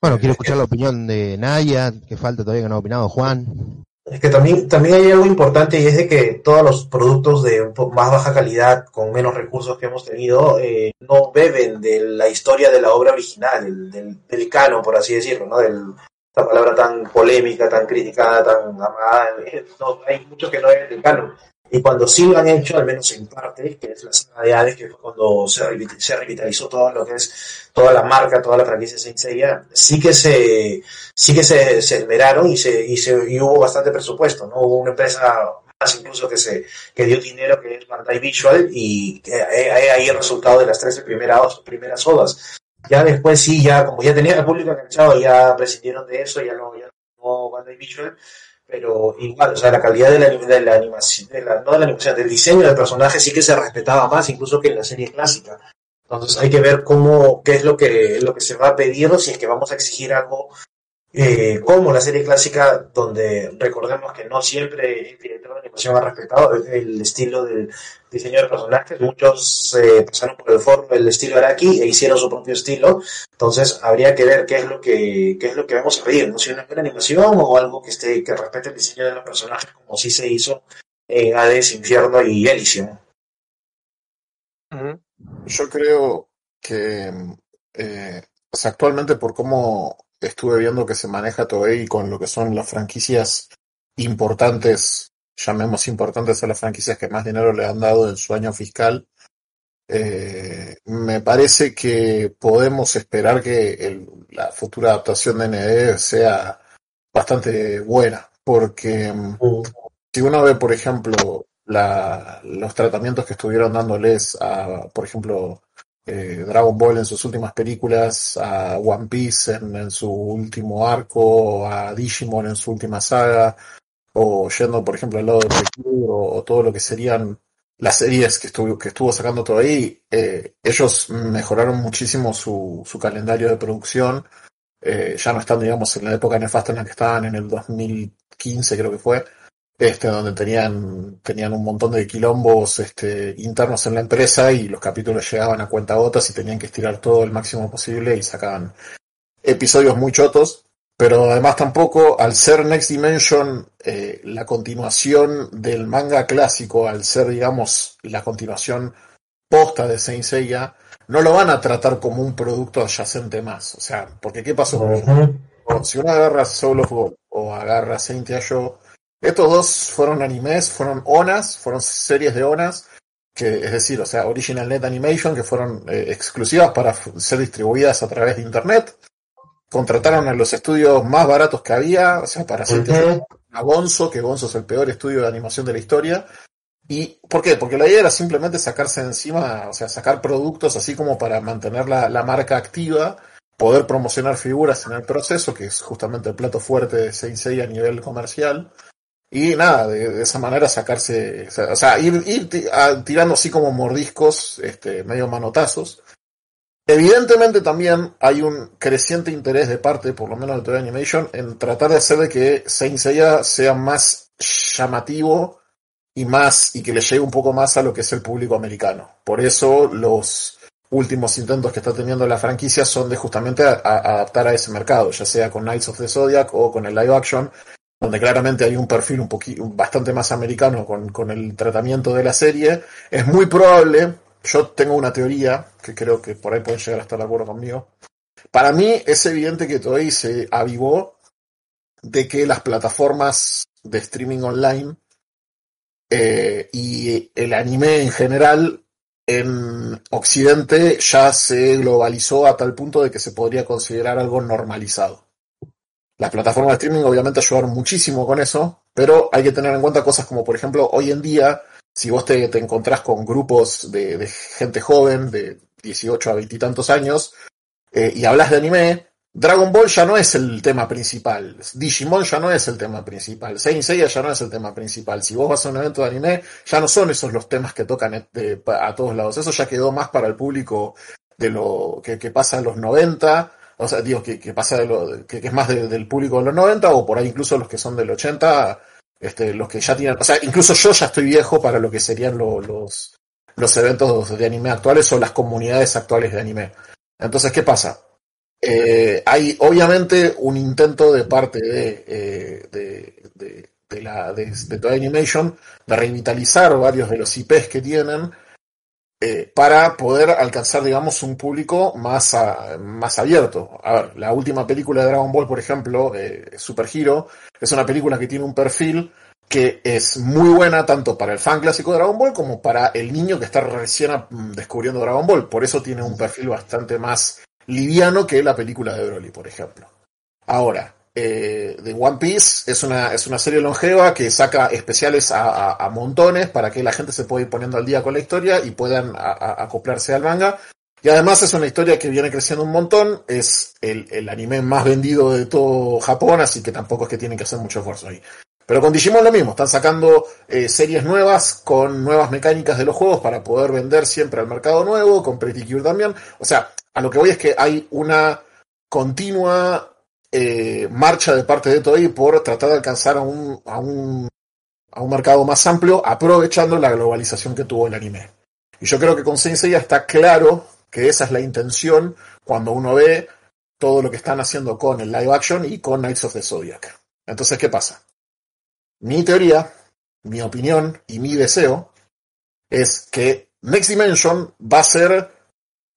Bueno, quiero escuchar la opinión de Naya, que falta todavía que no ha opinado Juan. Es que también, también hay algo importante y es de que todos los productos de más baja calidad, con menos recursos que hemos tenido, eh, no beben de la historia de la obra original, del, del, del por así decirlo, ¿no? Del, esta palabra tan polémica, tan criticada, tan amada, no, hay muchos que no es del canon. Y cuando sí lo han hecho, al menos en parte, que es la saga de Hades, que fue cuando se, revitalizó todo lo que es toda la marca, toda la franquicia Saint Seiya, sí que se, sí que se, se esmeraron y se, y se, y hubo bastante presupuesto, ¿no? Hubo una empresa más incluso que se, que dio dinero, que es Bandai Visual, y ahí el resultado de las 13 primeras, primeras odas. Ya después sí, ya, como ya tenía el público enganchado, ya prescindieron de eso, ya no, ya no Bandai Visual, pero igual, o sea, la calidad de la, animación, de la, no de la animación, del diseño del personaje sí que se respetaba más, incluso que en la serie clásica. Entonces hay que ver cómo, qué es lo que, lo que se va a pedir, si es que vamos a exigir algo eh, como la serie clásica, donde recordemos que no siempre el director de animación ha respetado el estilo del diseño de personajes, muchos eh, pasaron por el foro el estilo Araki e hicieron su propio estilo, entonces habría que ver qué es lo que, qué es lo que vamos a pedir, no si una buena animación o algo que esté, que respete el diseño de los personajes, como sí se hizo en Hades, Infierno y Elysium. Yo creo que eh, actualmente por cómo estuve viendo que se maneja Toei con lo que son las franquicias importantes, llamemos importantes a las franquicias que más dinero le han dado en su año fiscal, eh, me parece que podemos esperar que el, la futura adaptación de ND sea bastante buena, porque uh. si uno ve, por ejemplo, la, los tratamientos que estuvieron dándoles a, por ejemplo, eh, Dragon Ball en sus últimas películas, a One Piece en, en, su último arco, a Digimon en su última saga, o yendo, por ejemplo, al lado de Precure, o, o, todo lo que serían las series que estuvo, que estuvo sacando todo ahí, eh, ellos mejoraron muchísimo su, su calendario de producción, eh, ya no están, digamos, en la época nefasta en la que estaban, en el 2015 creo que fue, este, donde tenían, tenían un montón de quilombos este, internos en la empresa y los capítulos llegaban a cuentagotas y tenían que estirar todo el máximo posible y sacaban episodios muy chotos. Pero además tampoco, al ser Next Dimension eh, la continuación del manga clásico, al ser, digamos, la continuación posta de Saint Seiya, no lo van a tratar como un producto adyacente más. O sea, porque ¿qué pasó? Uh -huh. Si uno agarra Soul of o agarra Saint Ayo, estos dos fueron animes, fueron onas, fueron series de onas que es decir, o sea, Original Net Animation, que fueron eh, exclusivas para ser distribuidas a través de Internet. Contrataron a los estudios más baratos que había, o sea, para hacer a Gonzo, que Gonzo es el peor estudio de animación de la historia. ¿Y por qué? Porque la idea era simplemente sacarse de encima, o sea, sacar productos así como para mantener la, la marca activa, poder promocionar figuras en el proceso, que es justamente el plato fuerte de Sensei a nivel comercial. Y nada, de, esa manera sacarse, o sea, ir, ir tirando así como mordiscos, este, medio manotazos. Evidentemente también hay un creciente interés de parte, por lo menos de Toy Animation, en tratar de hacer de que Saint Seiya sea más llamativo y más, y que le llegue un poco más a lo que es el público americano. Por eso los últimos intentos que está teniendo la franquicia son de justamente adaptar a ese mercado, ya sea con Knights of the Zodiac o con el live action, donde claramente hay un perfil un poquito, bastante más americano con el tratamiento de la serie, es muy probable, yo tengo una teoría, que creo que por ahí pueden llegar a estar de acuerdo conmigo, para mí es evidente que todavía se avivó de que las plataformas de streaming online eh, y el anime en general en Occidente ya se globalizó a tal punto de que se podría considerar algo normalizado. Las plataformas de streaming obviamente ayudaron muchísimo con eso, pero hay que tener en cuenta cosas como, por ejemplo, hoy en día, si vos te, te encontrás con grupos de, gente joven, de 18 a 20 y tantos años, eh, y hablas de anime, Dragon Ball ya no es el tema principal, Digimon ya no es el tema principal, Saint Seiya ya no es el tema principal. Si vos vas a un evento de anime, ya no son esos los temas que tocan de, a todos lados. Eso ya quedó más para el público de lo que, pasa en los 90 o sea, digo, que, que pasa de lo, que, que es más de, del público de los 90 o por ahí incluso los que son del 80, este, los que ya tienen, o sea, incluso yo ya estoy viejo para lo que serían lo, los, los eventos de anime actuales o las comunidades actuales de anime. Entonces, ¿qué pasa? Eh, hay obviamente un intento de parte de, eh, de, de, de, la, de Toy Animation de revitalizar varios de los IPs que tienen eh, para poder alcanzar, digamos, un público más, a, más abierto. A ver, la última película de Dragon Ball, por ejemplo, eh, Super Hero, es una película que tiene un perfil que es muy buena tanto para el fan clásico de Dragon Ball como para el niño que está recién descubriendo Dragon Ball. Por eso tiene un perfil bastante más liviano que la película de Broly, por ejemplo. Ahora, eh, de One Piece es una, es una serie longeva que saca especiales a, a, a, montones para que la gente se pueda ir poniendo al día con la historia y puedan acoplarse al manga. Y además es una historia que viene creciendo un montón, es el, el, anime más vendido de todo Japón, así que tampoco es que tienen que hacer mucho esfuerzo ahí. Pero con Digimon lo mismo, están sacando eh, series nuevas con nuevas mecánicas de los juegos para poder vender siempre al mercado nuevo, con Pretty Cure también. O sea, a lo que voy es que hay una continua eh, marcha de parte de Toei por tratar de alcanzar a un, a un, a un mercado más amplio, aprovechando la globalización que tuvo el anime. Y yo creo que con Sensei ya está claro que esa es la intención cuando uno ve todo lo que están haciendo con el live action y con Knights of the Zodiac. Entonces, ¿qué pasa? Mi teoría, mi opinión y mi deseo es que Next Dimension va a ser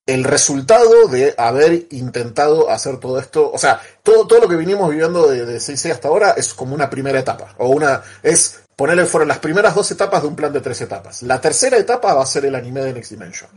el resultado de haber intentado hacer todo esto, o sea, todo, todo lo que vinimos viviendo de, de 6 hasta ahora es como una primera etapa, o una, es ponerle fueron las primeras dos etapas de un plan de tres etapas. La tercera etapa va a ser el anime de Next Dimension,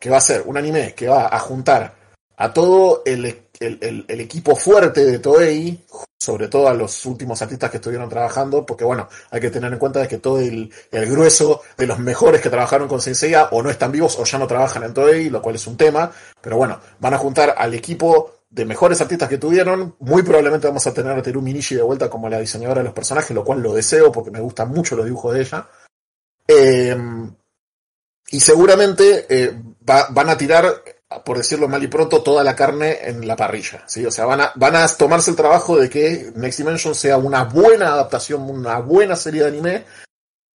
que va a ser un anime que va a juntar a todo el, el, equipo fuerte de Toei, sobre todo a los últimos artistas que estuvieron trabajando, porque bueno, hay que tener en cuenta de que todo el, grueso de los mejores que trabajaron con Senseiya o no están vivos o ya no trabajan en Toei, lo cual es un tema, pero bueno, van a juntar al equipo de mejores artistas que tuvieron, muy probablemente vamos a tener a Terumi Nishi de vuelta como la diseñadora de los personajes, lo cual lo deseo porque me gustan mucho los dibujos de ella. Eh, y seguramente eh, va, van a tirar por decirlo mal y pronto, toda la carne en la parrilla. ¿sí? O sea, van a, van a tomarse el trabajo de que Next Dimension sea una buena adaptación, una buena serie de anime,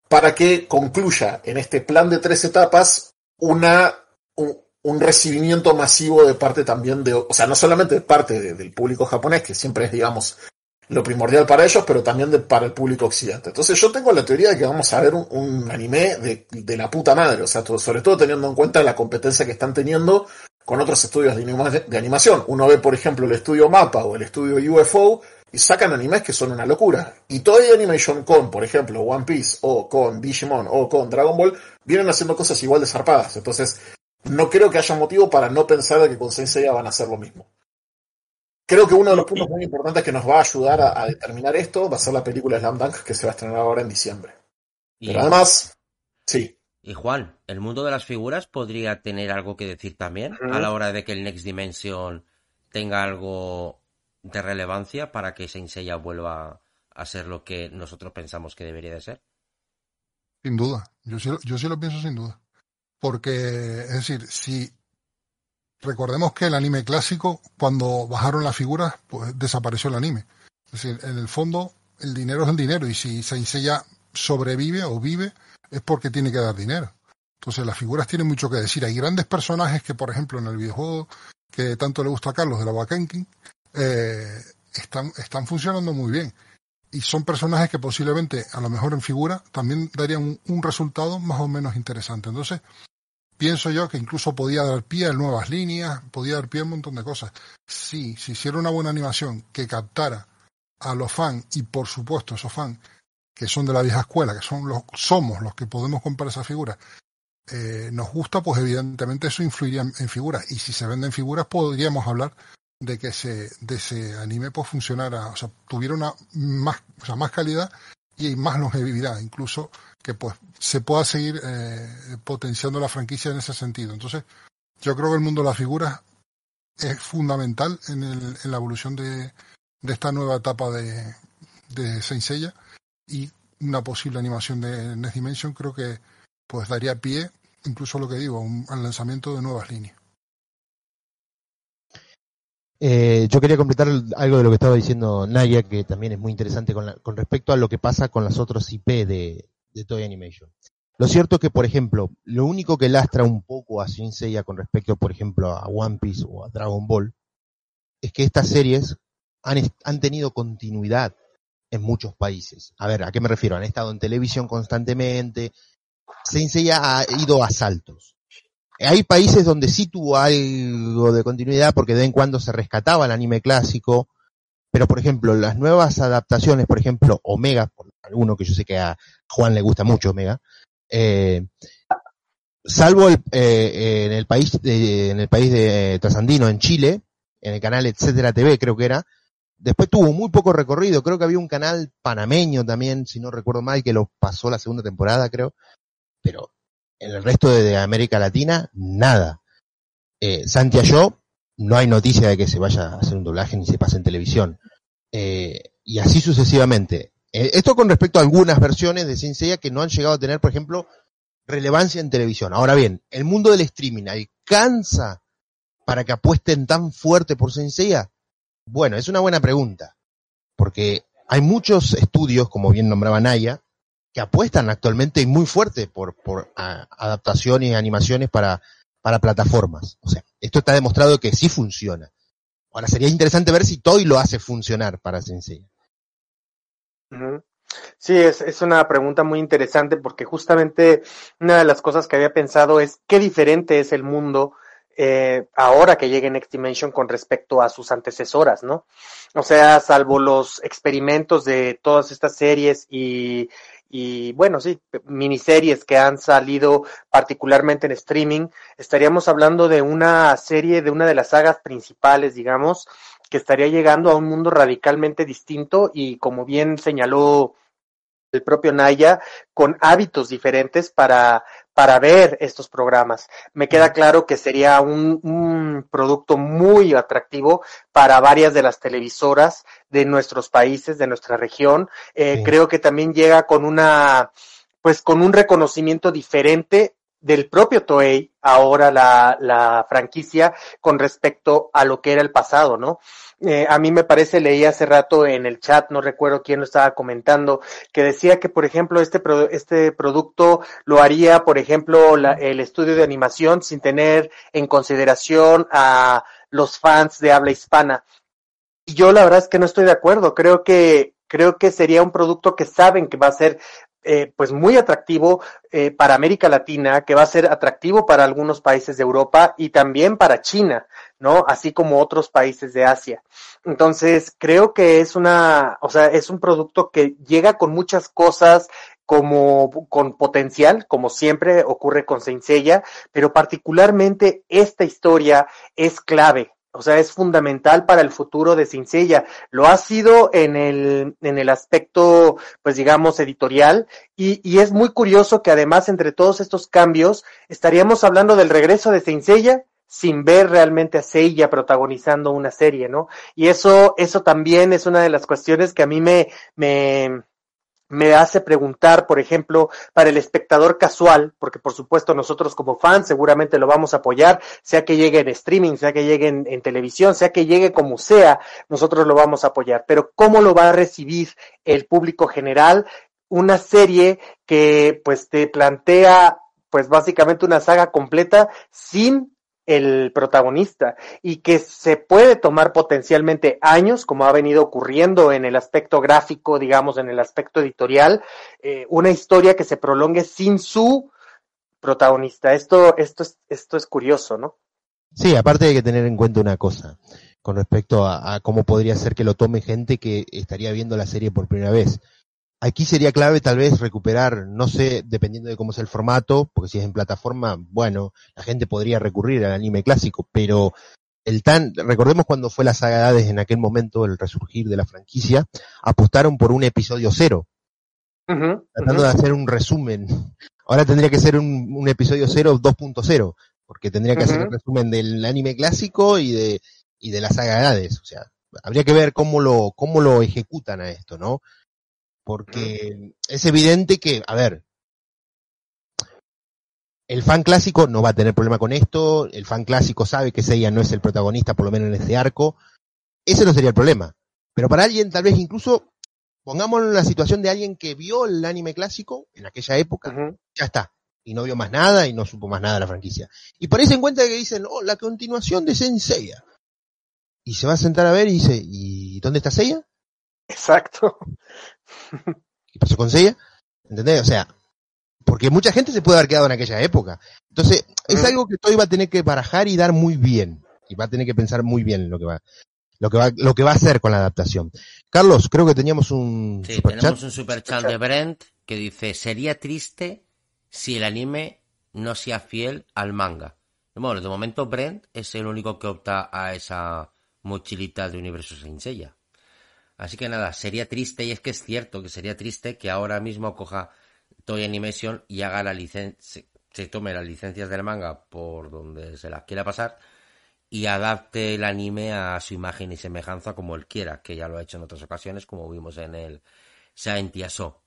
para que concluya en este plan de tres etapas una, un, recibimiento masivo de parte también de, o sea, no solamente de parte de, del público japonés, que siempre es, digamos, lo primordial para ellos, pero también de, para el público occidente. Entonces yo tengo la teoría de que vamos a ver un, anime de, la puta madre, o sea, sobre todo teniendo en cuenta la competencia que están teniendo con otros estudios de, anima de, animación. Uno ve, por ejemplo, el estudio Mapa o el estudio UFO, y sacan animes que son una locura. Y Toei Animation con, por ejemplo, One Piece o con Digimon o con Dragon Ball vienen haciendo cosas igual de zarpadas. Entonces, no creo que haya motivo para no pensar de que con Sensei van a hacer lo mismo. Creo que uno de los puntos muy importantes que nos va a ayudar a, a determinar esto va a ser la película Slam Dunk que se va a estrenar ahora en diciembre. Pero además, sí, y Juan, ¿el mundo de las figuras podría tener algo que decir también a la hora de que el Next Dimension tenga algo de relevancia para que Saint Seiya vuelva a ser lo que nosotros pensamos que debería de ser? Sin duda, yo sí, lo- yo sí lo pienso sin duda. Porque, es decir, si recordemos que el anime clásico, cuando bajaron las figuras, pues desapareció el anime. Es decir, en el fondo, el dinero es el dinero, y si Saint Seiya sobrevive o vive, es porque tiene que dar dinero. Entonces, las figuras tienen mucho que decir. Hay grandes personajes que, por ejemplo, en el videojuego que tanto le gusta a Carlos de la Wakenkin, eh, están, están funcionando muy bien y son personajes que posiblemente, a lo mejor en figura, también darían un, resultado más o menos interesante. Entonces, pienso yo que incluso podía dar pie a nuevas líneas, podía dar pie a un montón de cosas. Sí, si hiciera una buena animación que captara a los fans y por supuesto esos fans que son de la vieja escuela, que son los, somos los que podemos comprar esas figuras, eh, nos gusta, pues evidentemente eso influiría en, figuras. Y si se venden figuras, podríamos hablar de que ese, de ese anime pues funcionara, o sea, tuviera una más, o sea, más calidad y más longevidad, incluso que pues se pueda seguir eh, potenciando la franquicia en ese sentido. Entonces, yo creo que el mundo de las figuras es fundamental en, el, en la evolución de, esta nueva etapa de, de Saint y una posible animación de Next Dimension creo que pues daría pie, incluso lo que digo, al lanzamiento de nuevas líneas. Eh, yo quería completar algo de lo que estaba diciendo Naya, que también es muy interesante con, respecto a lo que pasa con las otras IP de, de Toy Animation. Lo cierto es que, por ejemplo, lo único que lastra un poco a Seiya con respecto, por ejemplo, a One Piece o a Dragon Ball, es que estas series han, han tenido continuidad en muchos países. A ver, ¿a qué me refiero? Han estado en televisión constantemente. Saint Seiya ha ido a saltos. Hay países donde sí tuvo algo de continuidad porque de vez en cuando se rescataba el anime clásico, pero por ejemplo, las nuevas adaptaciones, por ejemplo, Omega, por alguno que yo sé que a Juan le gusta mucho Omega, eh, salvo el, eh, en el país de, en el país de Trasandino, en Chile, en el canal Etcétera TV creo que era, después tuvo muy poco recorrido, creo que había un canal panameño también, si no recuerdo mal, que lo pasó la segunda temporada creo, pero en el resto de, América Latina, nada. Eh, Santiago, no hay noticia de que se vaya a hacer un doblaje ni se pase en televisión. Eh, y así sucesivamente. Eh, esto con respecto a algunas versiones de Saint Seiya que no han llegado a tener, por ejemplo, relevancia en televisión. Ahora bien, el mundo del streaming alcanza para que apuesten tan fuerte por Saint Seiya? Bueno, es una buena pregunta. Porque hay muchos estudios, como bien nombraba Naya, que apuestan actualmente muy fuerte por, adaptaciones y animaciones para, plataformas. O sea, esto está demostrado que sí funciona. Ahora sería interesante ver si Toy lo hace funcionar para Sensei. Sí, es una pregunta muy interesante porque justamente una de las cosas que había pensado es qué diferente es el mundo eh, ahora que llegue Next Dimension con respecto a sus antecesoras, ¿no? O sea, salvo los experimentos de todas estas series y, y bueno, sí, miniseries que han salido particularmente en streaming, estaríamos hablando de una serie, de una de las sagas principales, digamos, que estaría llegando a un mundo radicalmente distinto y como bien señaló el propio Naya, con hábitos diferentes para, para ver estos programas. Me queda claro que sería un, un producto muy atractivo para varias de las televisoras de nuestros países, de nuestra región. Eh, sí. Creo que también llega con una, pues con un reconocimiento diferente del propio Toei, ahora la, la franquicia, con respecto a lo que era el pasado, ¿no? Eh, a mí me parece, leí hace rato en el chat, no recuerdo quién lo estaba comentando, que decía que, por ejemplo, este, pro, este producto lo haría, por ejemplo, la, el estudio de animación sin tener en consideración a los fans de habla hispana. Y yo la verdad es que no estoy de acuerdo. Creo que, creo que sería un producto que saben que va a ser eh, pues muy atractivo eh, para América Latina, que va a ser atractivo para algunos países de Europa y también para China, ¿no? Así como otros países de Asia. Entonces, creo que es una, o sea, es un producto que llega con muchas cosas como con potencial, como siempre ocurre con Saint Seiya, pero particularmente esta historia es clave, o sea, es fundamental para el futuro de Cincella. Lo ha sido en el, en el aspecto, pues digamos, editorial, y, y, es muy curioso que además entre todos estos cambios estaríamos hablando del regreso de Cincella sin ver realmente a Seiya protagonizando una serie, ¿no? Y eso, eso también es una de las cuestiones que a mí me, me, me hace preguntar, por ejemplo, para el espectador casual, porque por supuesto nosotros como fans seguramente lo vamos a apoyar, sea que llegue en streaming, sea que llegue en, en, televisión, sea que llegue como sea, nosotros lo vamos a apoyar. Pero ¿cómo lo va a recibir el público general? Una serie que pues te plantea pues básicamente una saga completa sin el protagonista y que se puede tomar potencialmente años, como ha venido ocurriendo en el aspecto gráfico, digamos, en el aspecto editorial, eh, una historia que se prolongue sin su protagonista. Esto, esto, es, esto es curioso, ¿no? Sí, aparte hay que tener en cuenta una cosa con respecto a, a cómo podría ser que lo tome gente que estaría viendo la serie por primera vez. Aquí sería clave tal vez recuperar, no sé, dependiendo de cómo es el formato, porque si es en plataforma, bueno, la gente podría recurrir al anime clásico, pero el tan, recordemos cuando fue la saga Hades en aquel momento, el resurgir de la franquicia, apostaron por un episodio cero, uh -huh, tratando uh -huh. de hacer un resumen. Ahora tendría que ser un, un episodio cero 2.0, porque tendría que uh -huh. hacer el resumen del anime clásico y de, y de la saga Hades, o sea, habría que ver cómo lo, cómo lo ejecutan a esto, ¿no? Porque es evidente que, a ver, el fan clásico no va a tener problema con esto, el fan clásico sabe que Seiya no es el protagonista, por lo menos en este arco, ese no sería el problema. Pero para alguien, tal vez incluso, pongámoslo en la situación de alguien que vio el anime clásico en aquella época, uh -huh. ya está, y no vio más nada y no supo más nada de la franquicia. Y por ahí se encuentra que dicen, oh, la continuación de Senseiya. Y se va a sentar a ver y dice, ¿y dónde está Seiya? Exacto. ¿Qué pasó con Seiya? ¿Entendés? O sea, porque mucha gente se puede haber quedado en aquella época. Entonces, es algo que Toy va a tener que barajar y dar muy bien. Y va a tener que pensar muy bien lo que va, lo que va, lo que va a hacer con la adaptación. Carlos, creo que teníamos un sí, super tenemos un super chat de Brent que dice, sería triste si el anime no sea fiel al manga. Bueno, de momento Brent es el único que opta a esa mochilita de Universo Saint Seiya. Así que nada, sería triste, y es que es cierto que sería triste que ahora mismo coja Toy Animation y haga la licencia, se tome las licencias del manga por donde se las quiera pasar y adapte el anime a su imagen y semejanza como él quiera, que ya lo ha hecho en otras ocasiones, como vimos en el Saentiaso.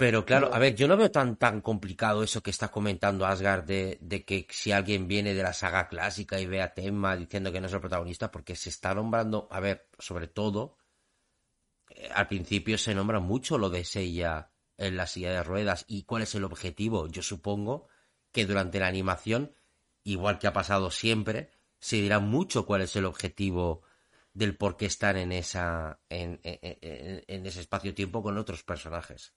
Pero claro, a ver, yo no veo tan tan complicado eso que está comentando Asgard de, de, que si alguien viene de la saga clásica y ve a Tema diciendo que no es el protagonista, porque se está nombrando, a ver, sobre todo, eh, al principio se nombra mucho lo de Seiya en la silla de ruedas y cuál es el objetivo. Yo supongo que durante la animación, igual que ha pasado siempre, se dirá mucho cuál es el objetivo del por qué están en esa en, en, en, en ese espacio-tiempo con otros personajes.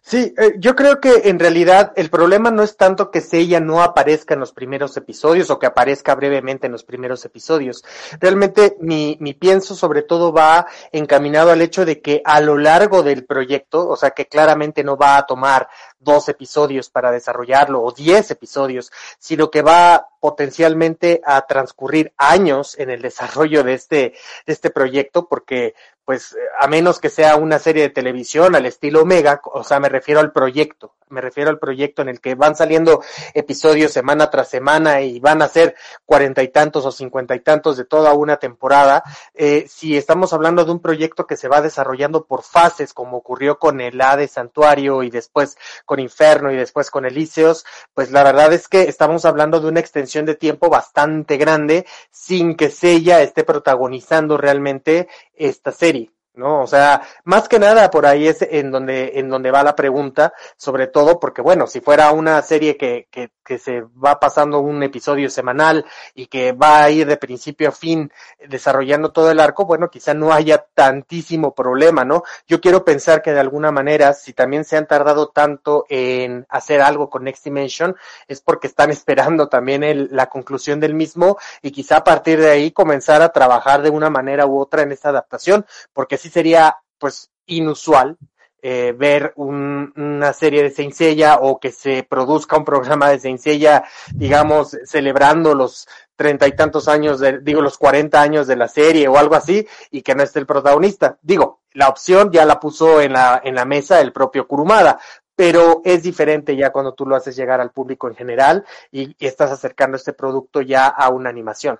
Sí, eh, yo creo que en realidad el problema no es tanto que Seiya no aparezca en los primeros episodios o que aparezca brevemente en los primeros episodios. Realmente mi, mi pienso sobre todo va encaminado al hecho de que a lo largo del proyecto, o sea que claramente no va a tomar dos episodios para desarrollarlo o diez episodios, sino que va potencialmente a transcurrir años en el desarrollo de este, de este proyecto, porque pues a menos que sea una serie de televisión al estilo Omega, o sea, me refiero al proyecto, me refiero al proyecto en el que van saliendo episodios semana tras semana y van a ser cuarenta y tantos o cincuenta y tantos de toda una temporada. Eh, si estamos hablando de un proyecto que se va desarrollando por fases, como ocurrió con el Hades Santuario y después con Inferno y después con Elíseos, pues la verdad es que estamos hablando de una extensión de tiempo bastante grande sin que Seiya esté protagonizando realmente esta serie. ¿No? O sea, más que nada por ahí es en donde, en donde va la pregunta, sobre todo porque, bueno, si fuera una serie que, que, que se va pasando un episodio semanal y que va a ir de principio a fin desarrollando todo el arco, bueno, quizá no haya tantísimo problema, ¿no? Yo quiero pensar que de alguna manera, si también se han tardado tanto en hacer algo con Next Dimension, es porque están esperando también el, la conclusión del mismo y quizá a partir de ahí comenzar a trabajar de una manera u otra en esta adaptación, porque sí sería, pues, inusual eh, ver un, una serie de Saint Seiya o que se produzca un programa de Saint Seiya, digamos, celebrando los treinta y tantos años, de, digo, los cuarenta años de la serie o algo así, y que no esté el protagonista. Digo, la opción ya la puso en la, en la mesa el propio Kurumada, pero es diferente ya cuando tú lo haces llegar al público en general y estás acercando este producto ya a una animación.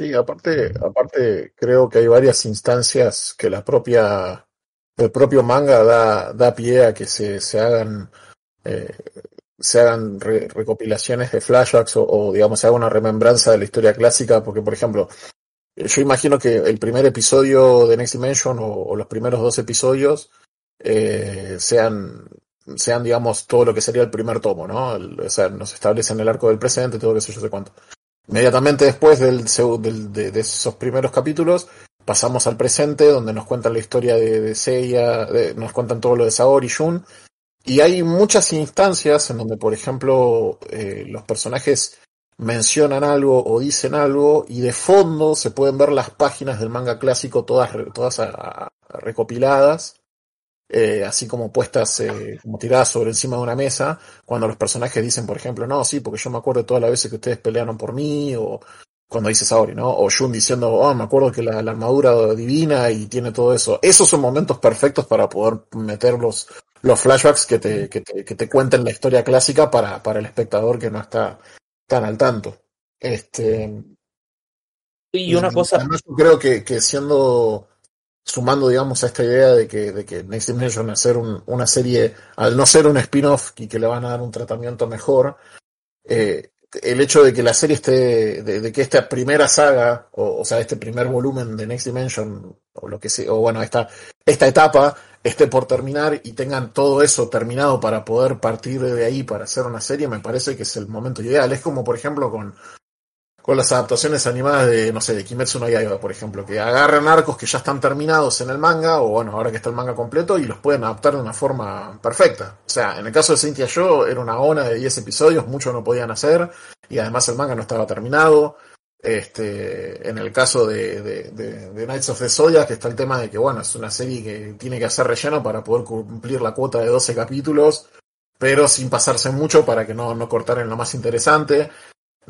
Sí, aparte, aparte creo que hay varias instancias que la propia, el propio manga da, da pie a que se, se hagan, eh, se hagan re- recopilaciones de flashbacks o, o, digamos se haga una remembranza de la historia clásica, porque por ejemplo, yo imagino que el primer episodio de Next Dimension o, los primeros dos episodios eh, sean, sean digamos todo lo que sería el primer tomo, ¿no? El- o sea, nos establecen el arco del presente, todo que sé yo sé cuánto. Inmediatamente después del, de, esos primeros capítulos, pasamos al presente, donde nos cuentan la historia de, Seiya, nos cuentan todo lo de Saori y Jun, y hay muchas instancias en donde, por ejemplo, eh, los personajes mencionan algo o dicen algo, y de fondo se pueden ver las páginas del manga clásico todas, recopiladas, eh, así como puestas, eh, como tiradas sobre encima de una mesa, cuando los personajes dicen, por ejemplo, no, sí, porque yo me acuerdo de todas las veces que ustedes pelearon por mí, o cuando dice Saori, ¿no? O Jun diciendo, oh, me acuerdo que la, la armadura divina y tiene todo eso. Esos son momentos perfectos para poder meter los, los flashbacks que te, que te, que te cuenten la historia clásica para, para el espectador que no está tan al tanto. Este, Y una cosa, además yo creo que, que siendo, sumando, digamos, a esta idea de que, de que Next Dimension hacer un, una serie, al no ser un spin-off y que le van a dar un tratamiento mejor, eh, el hecho de que la serie esté, de, de que esta primera saga, o, o sea, este primer volumen de Next Dimension, o lo que sea, o bueno, esta, esta etapa esté por terminar y tengan todo eso terminado para poder partir de ahí para hacer una serie, me parece que es el momento ideal. Es como, por ejemplo, con, con las adaptaciones animadas de, no sé, de Kimetsu no Yaiba, por ejemplo, que agarran arcos que ya están terminados en el manga, o bueno, ahora que está el manga completo, y los pueden adaptar de una forma perfecta. O sea, en el caso de Cynthia Yo, era una ONA de 10 episodios, muchos no podían hacer, y además el manga no estaba terminado. Este, en el caso de, de Knights of the Zodiac, que está el tema de que, bueno, es una serie que tiene que hacer relleno para poder cumplir la cuota de 12 capítulos, pero sin pasarse mucho para que no, no cortaran lo más interesante.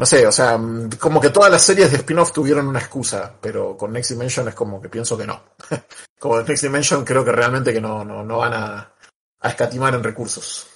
No sé, o sea, mm, como que todas las series de spin-off tuvieron una excusa, pero con Next Dimension es como que pienso que no. como en Next Dimension creo que realmente que no, no, no van a, a escatimar en recursos.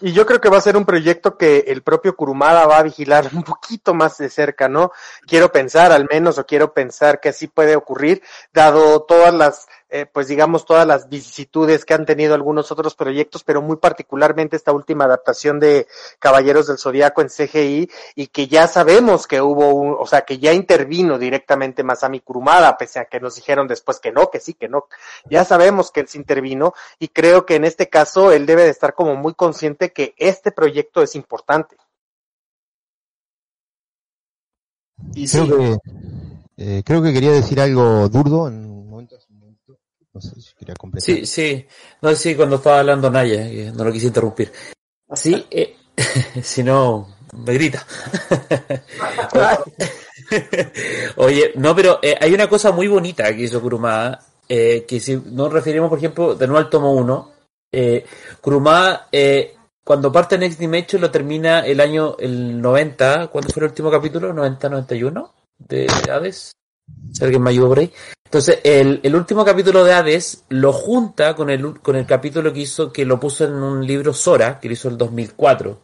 Y yo creo que va a ser un proyecto que el propio Kurumada va a vigilar un poquito más de cerca, ¿no? Quiero pensar, al menos, o quiero pensar que así puede ocurrir, dado todas las, eh, pues digamos, todas las vicisitudes que han tenido algunos otros proyectos, pero muy particularmente esta última adaptación de Caballeros del Zodiaco en CGI, y que ya sabemos que hubo un, o sea, que ya intervino directamente Masami Kurumada, pese a que nos dijeron después que no, que sí, que no. Ya sabemos que él se intervino, y creo que en este caso él debe de estar como muy consciente que este proyecto es importante. Creo que, eh, quería decir algo durdo en un momento. No sé si quería completar. sí, sí, no sí, cuando estaba hablando Naya, no lo quise interrumpir. Sí, eh, si no, me grita. Oye, no, pero eh, hay una cosa muy bonita que hizo Kurumada, eh, que si nos referimos, por ejemplo, de nuevo al tomo 1, eh, Kurumada, eh, cuando parte Next Dimension lo termina el año el 90, ¿cuándo fue el último capítulo? ¿90-91? De Hades. Si alguien me ayuda por ahí. Entonces, el, el último capítulo de Hades lo junta con el, con el capítulo que hizo, que lo puso en un libro Sora, que lo hizo el 2004.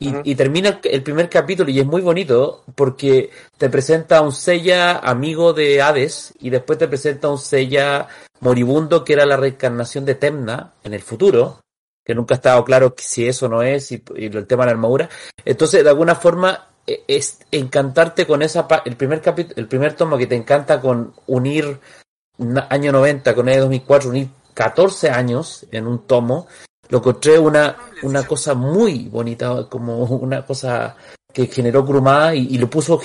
Y, Ujú. y termina el, el primer capítulo y es muy bonito porque te presenta a un Seiya amigo de Hades y después te presenta a un Seiya moribundo que era la reencarnación de Temna en el futuro, que nunca ha estado claro si eso no es y, y el tema de la armadura. Entonces, de alguna forma, es encantarte con esa el primer capítulo, el primer tomo que te encanta con unir año 90 con el 2004, unir 14 años en un tomo, lo encontré una, una cosa muy bonita, como una cosa que generó Kurumada y, lo puso,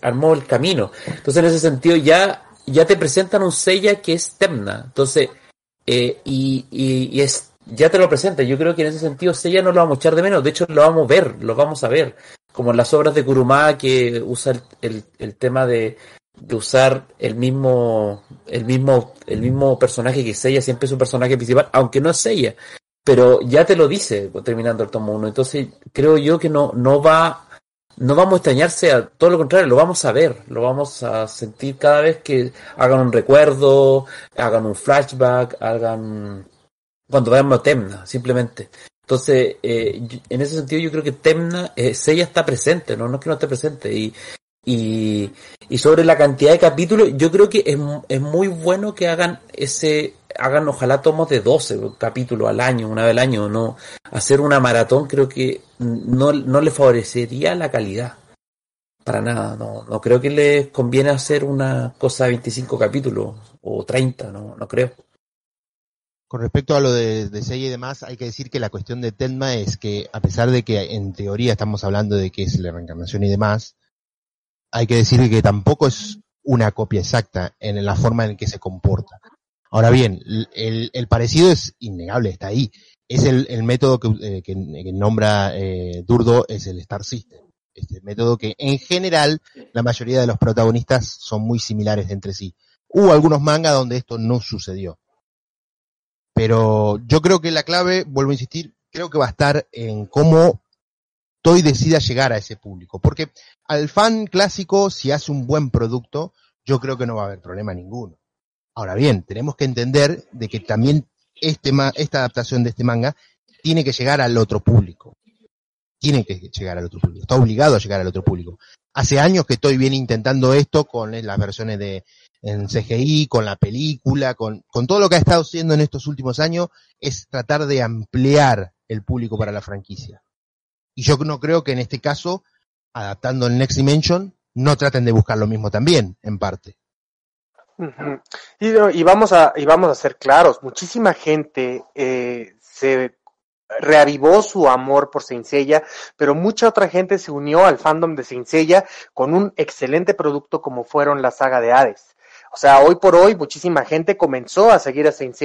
armó el camino. Entonces, en ese sentido, ya, ya te presentan un sella que es Temna. Entonces, eh, y, y, es, ya te lo presenta. Yo creo que en ese sentido, sella no lo vamos a echar de menos. De hecho, lo vamos a ver, lo vamos a ver. Como en las obras de Kurumada que usa el, el, tema de, de usar el mismo, el mismo, el mismo personaje que Seiya, siempre es un personaje principal, aunque no es Seiya pero ya te lo dice terminando el tomo 1. Entonces creo yo que no, no va, no vamos a extrañarse a todo lo contrario, lo vamos a ver, lo vamos a sentir cada vez que hagan un recuerdo, hagan un flashback, hagan cuando veamos Temna, simplemente. Entonces, eh, en ese sentido yo creo que Temna, eh, Sella está presente, ¿no? no es que no esté presente. Y, y, y sobre la cantidad de capítulos, yo creo que es, es muy bueno que hagan ese, hagan ojalá tomos de 12 capítulos al año, una vez al año, no hacer una maratón creo que no, no le favorecería la calidad. Para nada, no, no creo que les conviene hacer una cosa de 25 capítulos o 30, no, no creo. Con respecto a lo de, de y demás, hay que decir que la cuestión de Tenma es que, a pesar de que en teoría estamos hablando de que es la reencarnación y demás, hay que decir que tampoco es una copia exacta en la forma en que se comporta. Ahora bien, el, parecido es innegable, está ahí. Es el, método que, eh, nombra eh, Durdo, es el Star System. Este método que en general la mayoría de los protagonistas son muy similares entre sí. Hubo algunos mangas donde esto no sucedió. Pero yo creo que la clave, vuelvo a insistir, creo que va a estar en cómo Toy decida llegar a ese público. Porque al fan clásico, si hace un buen producto, yo creo que no va a haber problema ninguno. Ahora bien, tenemos que entender de que también este esta adaptación de este manga tiene que llegar al otro público. Tiene que llegar al otro público. Está obligado a llegar al otro público. Hace años que estoy bien intentando esto con las versiones de en CGI, con la película, con, con todo lo que ha estado haciendo en estos últimos años, es tratar de ampliar el público para la franquicia. Y yo no creo que en este caso, adaptando el Next Dimension, no traten de buscar lo mismo también, en parte y, vamos a, y vamos a ser claros, muchísima gente eh, se reavivó su amor por Saint pero mucha otra gente se unió al fandom de Saint con un excelente producto como fueron la saga de Hades. O sea, hoy por hoy muchísima gente comenzó a seguir a Saint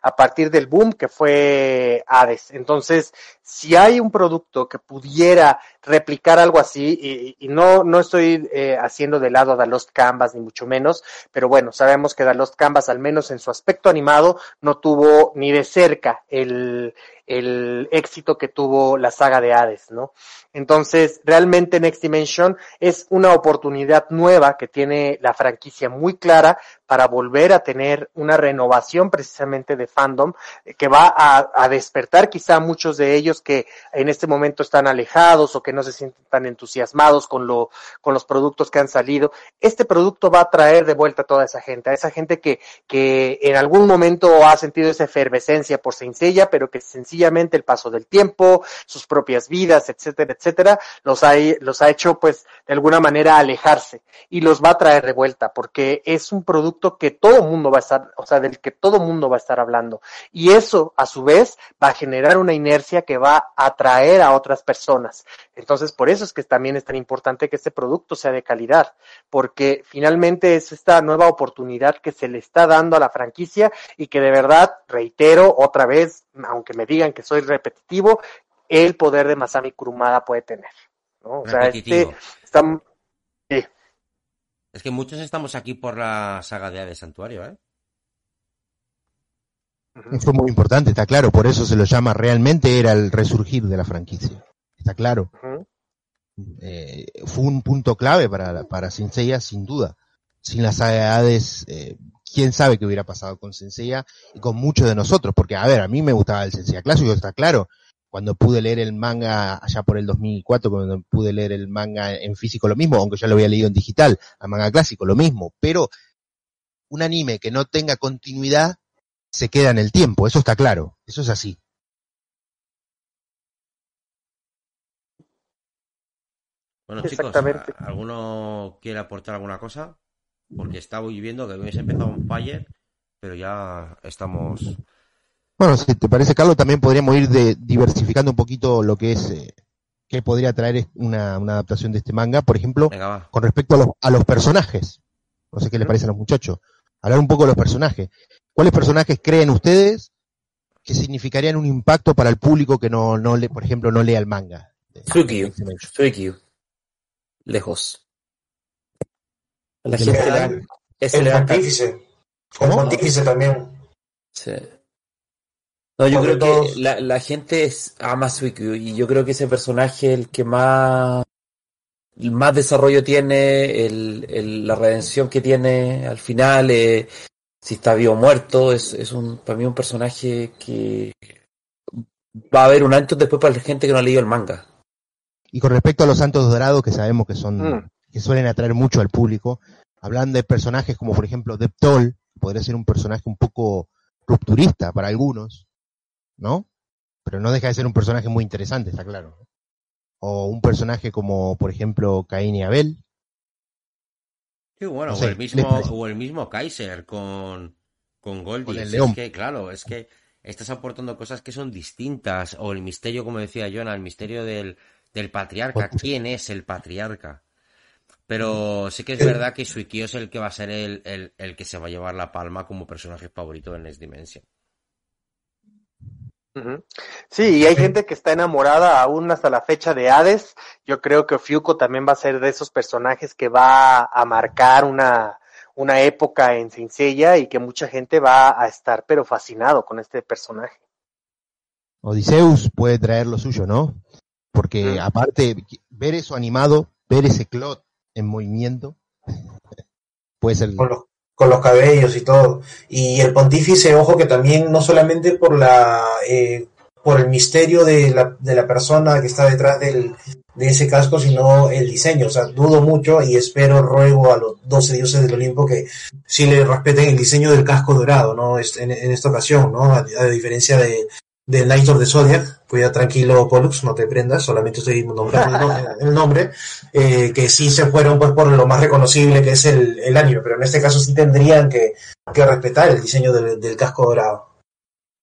a partir del boom que fue Hades. Entonces, si hay un producto que pudiera replicar algo así, y, no, no estoy eh, haciendo de lado a The Lost Canvas, ni mucho menos, pero bueno, sabemos que The Lost Canvas, al menos en su aspecto animado, no tuvo ni de cerca el, el éxito que tuvo la saga de Hades, ¿no? Entonces, realmente Next Dimension es una oportunidad nueva que tiene la franquicia muy clara para volver a tener una renovación precisamente de fandom eh, que va a, despertar quizá muchos de ellos que en este momento están alejados o que no se sienten tan entusiasmados con lo con los productos que han salido. Este producto va a traer de vuelta a toda esa gente, a esa gente que que en algún momento ha sentido esa efervescencia por Seiya, pero que sencillamente el paso del tiempo, sus propias vidas, etcétera, etcétera, los ha los ha hecho pues de alguna manera alejarse y los va a traer de vuelta porque es un producto que todo mundo va a estar, o sea, del que todo mundo va a estar hablando. Y eso, a su vez, va a generar una inercia que va a atraer a otras personas. Entonces, por eso es que también es tan importante que este producto sea de calidad, porque finalmente es esta nueva oportunidad que se le está dando a la franquicia y que de verdad, reitero otra vez, aunque me digan que soy repetitivo, el poder de Masami Kurumada puede tener. ¿no? O sea, este está, es que muchos estamos aquí por la saga de Hades Santuario, ¿eh? Fue muy importante, está claro, por eso se lo llama realmente era el resurgir de la franquicia. Está claro. Eh, fue un punto clave para, para Senseiya, sin duda. Sin la saga de Hades, eh, quién sabe qué hubiera pasado con Senseiya y con muchos de nosotros, porque a ver, a mí me gustaba el Senseiya clásico, está claro, cuando pude leer el manga allá por el 2004, cuando pude leer el manga en físico lo mismo, aunque ya lo había leído en digital, al manga clásico lo mismo, pero un anime que no tenga continuidad se queda en el tiempo, eso está claro, eso es así. Bueno, chicos, Exactamente. ¿alguno quiere aportar alguna cosa? Porque estaba viendo que habéis empezado un fire, pero ya estamos. Bueno, si te parece, Carlos, también podríamos ir de, diversificando un poquito lo que es, eh, qué podría traer una, una adaptación de este manga, por ejemplo, Venga, con respecto a los, a los personajes. No sé qué les parece a los muchachos. Hablar un poco de los personajes. ¿Cuáles personajes creen ustedes que significarían un impacto para el público que no, no le, por ejemplo, no lea el manga? Suikyu. Suikyu. Lejos. La El gente le real, da- ese El da- pontífice. El pontífice también. Sí. No, yo creo que la, la gente es, ama Suikyu y yo creo que ese personaje es el que más, el más desarrollo tiene, el, el- la redención que tiene al final, eh, si está vivo o muerto, es, es un, para mí un personaje que va a haber un antes después para la gente que no ha leído el manga. Y con respecto a los Santos Dorados, que sabemos que son, Mm. que suelen atraer mucho al público, hablando de personajes como por ejemplo Deptol, podría ser un personaje un poco rupturista para algunos, ¿no? Pero no deja de ser un personaje muy interesante, está claro. ¿no? O un personaje como, por ejemplo, Caín y Abel. Sí, bueno, No o, el ¿qué les mismo, o el mismo Kaiser con, con Goldie. Con el Es león. que, claro, es que estás aportando cosas que son distintas. O el misterio, como decía Jonah, el misterio del, del patriarca. ¿Quién es el patriarca? Pero sí que es El- verdad que Suikyo es el que va a ser el, el, el que se va a llevar la palma como personaje favorito de Next Dimension. Sí, y hay gente que está enamorada aún hasta la fecha de Hades. Yo creo que Ofiuco también va a ser de esos personajes que va a marcar una, una época en Seiya y que mucha gente va a estar pero fascinado con este personaje. Odiseus puede traer lo suyo, ¿no? Porque aparte, ver eso animado, ver ese clot en movimiento, puede ser... con los, con los cabellos y todo. Y el pontífice, ojo que también no solamente por la eh, por el misterio de la, de la persona que está detrás del, de ese casco, sino el diseño. O sea, dudo mucho y espero, ruego a los 12 dioses del Olimpo que sí le respeten el diseño del casco dorado, ¿no? En, esta ocasión, ¿no? A diferencia de del Knight of the Zodiac, cuida tranquilo Pollux, no te prendas, solamente estoy nombrando el, no- el nombre, eh, que sí se fueron pues por lo más reconocible que es el, el anime, pero en este caso sí tendrían que, que respetar el diseño del, del casco dorado.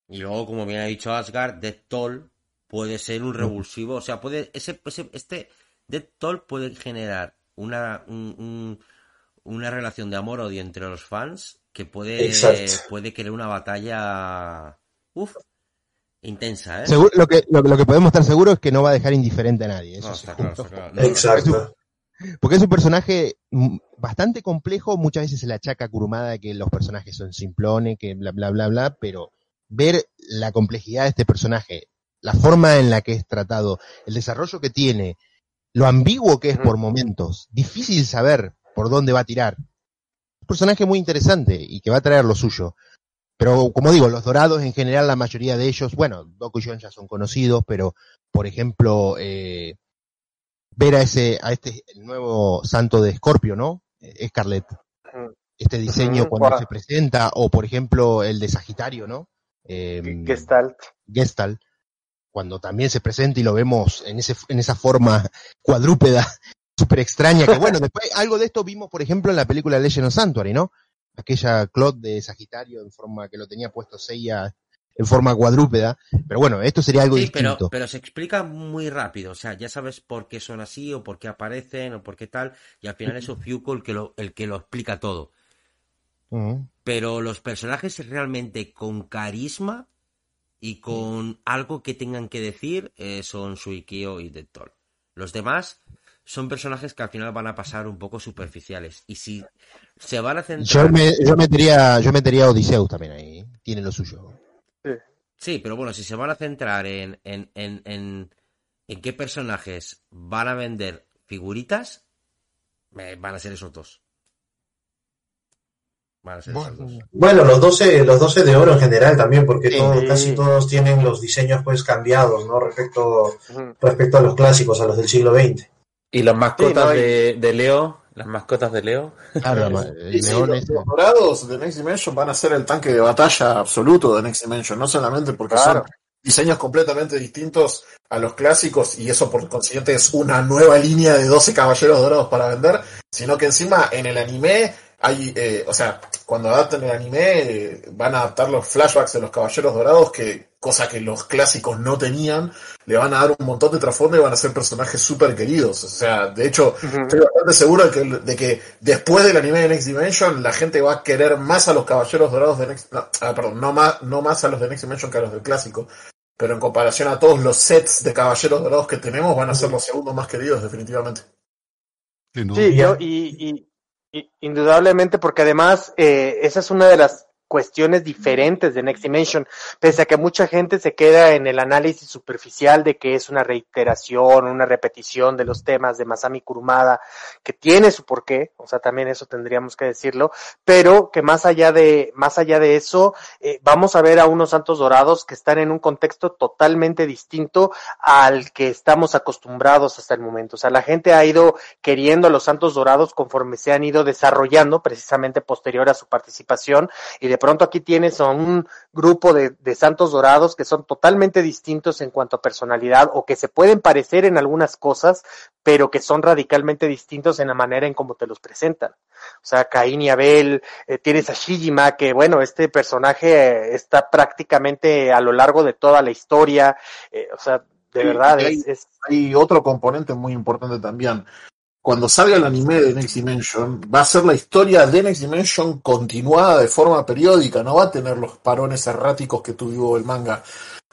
Y luego, como bien ha dicho Asgard, Death Toll puede ser un revulsivo. O sea, puede. Ese, ese- este Death Toll puede generar una, un- un- una relación de amor-odio entre los fans que puede, Exacto. puede crear una batalla. Uf, intensa, ¿eh? Seguro- lo, que, lo, lo que podemos estar seguros es que no va a dejar indiferente a nadie. Eso No, está claro, está claro. No, Exacto. Porque es un personaje mm, bastante complejo, muchas veces se le achaca a Kurumada de que los personajes son simplones, que bla bla bla bla, pero ver la complejidad de este personaje, la forma en la que es tratado, el desarrollo que tiene, lo ambiguo que es por momentos, difícil saber por dónde va a tirar. Un personaje muy interesante y que va a traer lo suyo. Pero como digo, los dorados en general, la mayoría de ellos, bueno, Doku y John ya son conocidos, pero por ejemplo, eh, ver a ese, a este el nuevo santo de Escorpio, ¿no? Eh, Scarlet. Ujú. Este diseño cuando se presenta, o por ejemplo el de Sagitario, ¿no? Eh, Gestalt. Gestalt, cuando también se presenta y lo vemos en ese, en esa forma cuadrúpeda, súper extraña, que bueno, después algo de esto vimos, por ejemplo, en la película Legend of Sanctuary, ¿no? Aquella Claude de Sagitario en forma que lo tenía puesto Seiya en forma cuadrúpeda, pero bueno, esto sería algo Sí, pero, distinto. pero se explica muy rápido. O sea, ya sabes por qué son así, o por qué aparecen, o por qué tal. Y al final es Ofiuco el que lo, el que lo explica todo. Pero los personajes realmente con carisma y con algo que tengan que decir eh, son Suikyo y Dettol. Los demás son personajes que al final van a pasar un poco superficiales. Y si se van a Yo, centrar... me, yo metería, yo metería a Odiseus también ahí, ¿eh? tiene lo suyo. Sí, pero bueno, si se van a centrar en, en, en, en, en qué personajes van a vender figuritas, eh, van a ser esos dos. Van a ser esos Bueno, dos. Bueno, los 12, los 12 de oro en general también, porque Sí. todos- casi todos tienen los diseños pues cambiados, ¿no? Respecto, respecto a los clásicos, a los del siglo XX. Y las mascotas no, de, de Leo, las mascotas de Leo. Claro, ma- el Y sí, león los, dorados de Next Dimension van a ser el tanque de batalla absoluto de Next Dimension, no solamente porque Claro. son diseños completamente distintos a los clásicos y eso por consiguiente es una nueva línea de 12 caballeros dorados para vender, sino que encima en el anime hay, eh, o sea, cuando adapten el anime eh, van a adaptar los flashbacks de los caballeros dorados, que cosa que los clásicos no tenían, le van a dar un montón de trasfondo y van a ser personajes súper queridos. O sea, de hecho, estoy bastante seguro de que, de que después del anime de Next Dimension la gente va a querer más a los caballeros dorados de Next, no, ah, perdón, no más, no más a los de Next Dimension que a los del clásico. Pero en comparación a todos los sets de caballeros dorados que tenemos, van a ser los segundos más queridos, definitivamente. Sí, yo, y, y, y, indudablemente, porque además eh, esa es una de las cuestiones diferentes de Next Dimension, pese a que mucha gente se queda en el análisis superficial de que es una reiteración, una repetición de los temas de Masami Kurumada, que tiene su porqué, o sea, también eso tendríamos que decirlo, pero que más allá de, más allá de eso, eh, vamos a ver a unos santos dorados que están en un contexto totalmente distinto al que estamos acostumbrados hasta el momento. O sea, la gente ha ido queriendo a los santos dorados conforme se han ido desarrollando, precisamente posterior a su participación, y de pronto aquí tienes a un grupo de, de, santos dorados que son totalmente distintos en cuanto a personalidad o que se pueden parecer en algunas cosas, pero que son radicalmente distintos en la manera en cómo te los presentan. O sea, Caín y Abel, eh, tienes a Shijima, que bueno, este personaje eh, está prácticamente a lo largo de toda la historia, eh, o sea, de Sí, verdad es hay otro componente muy importante también. Cuando salga el anime de Next Dimension, va a ser la historia de Next Dimension continuada de forma periódica, no va a tener los parones erráticos que tuvo el manga.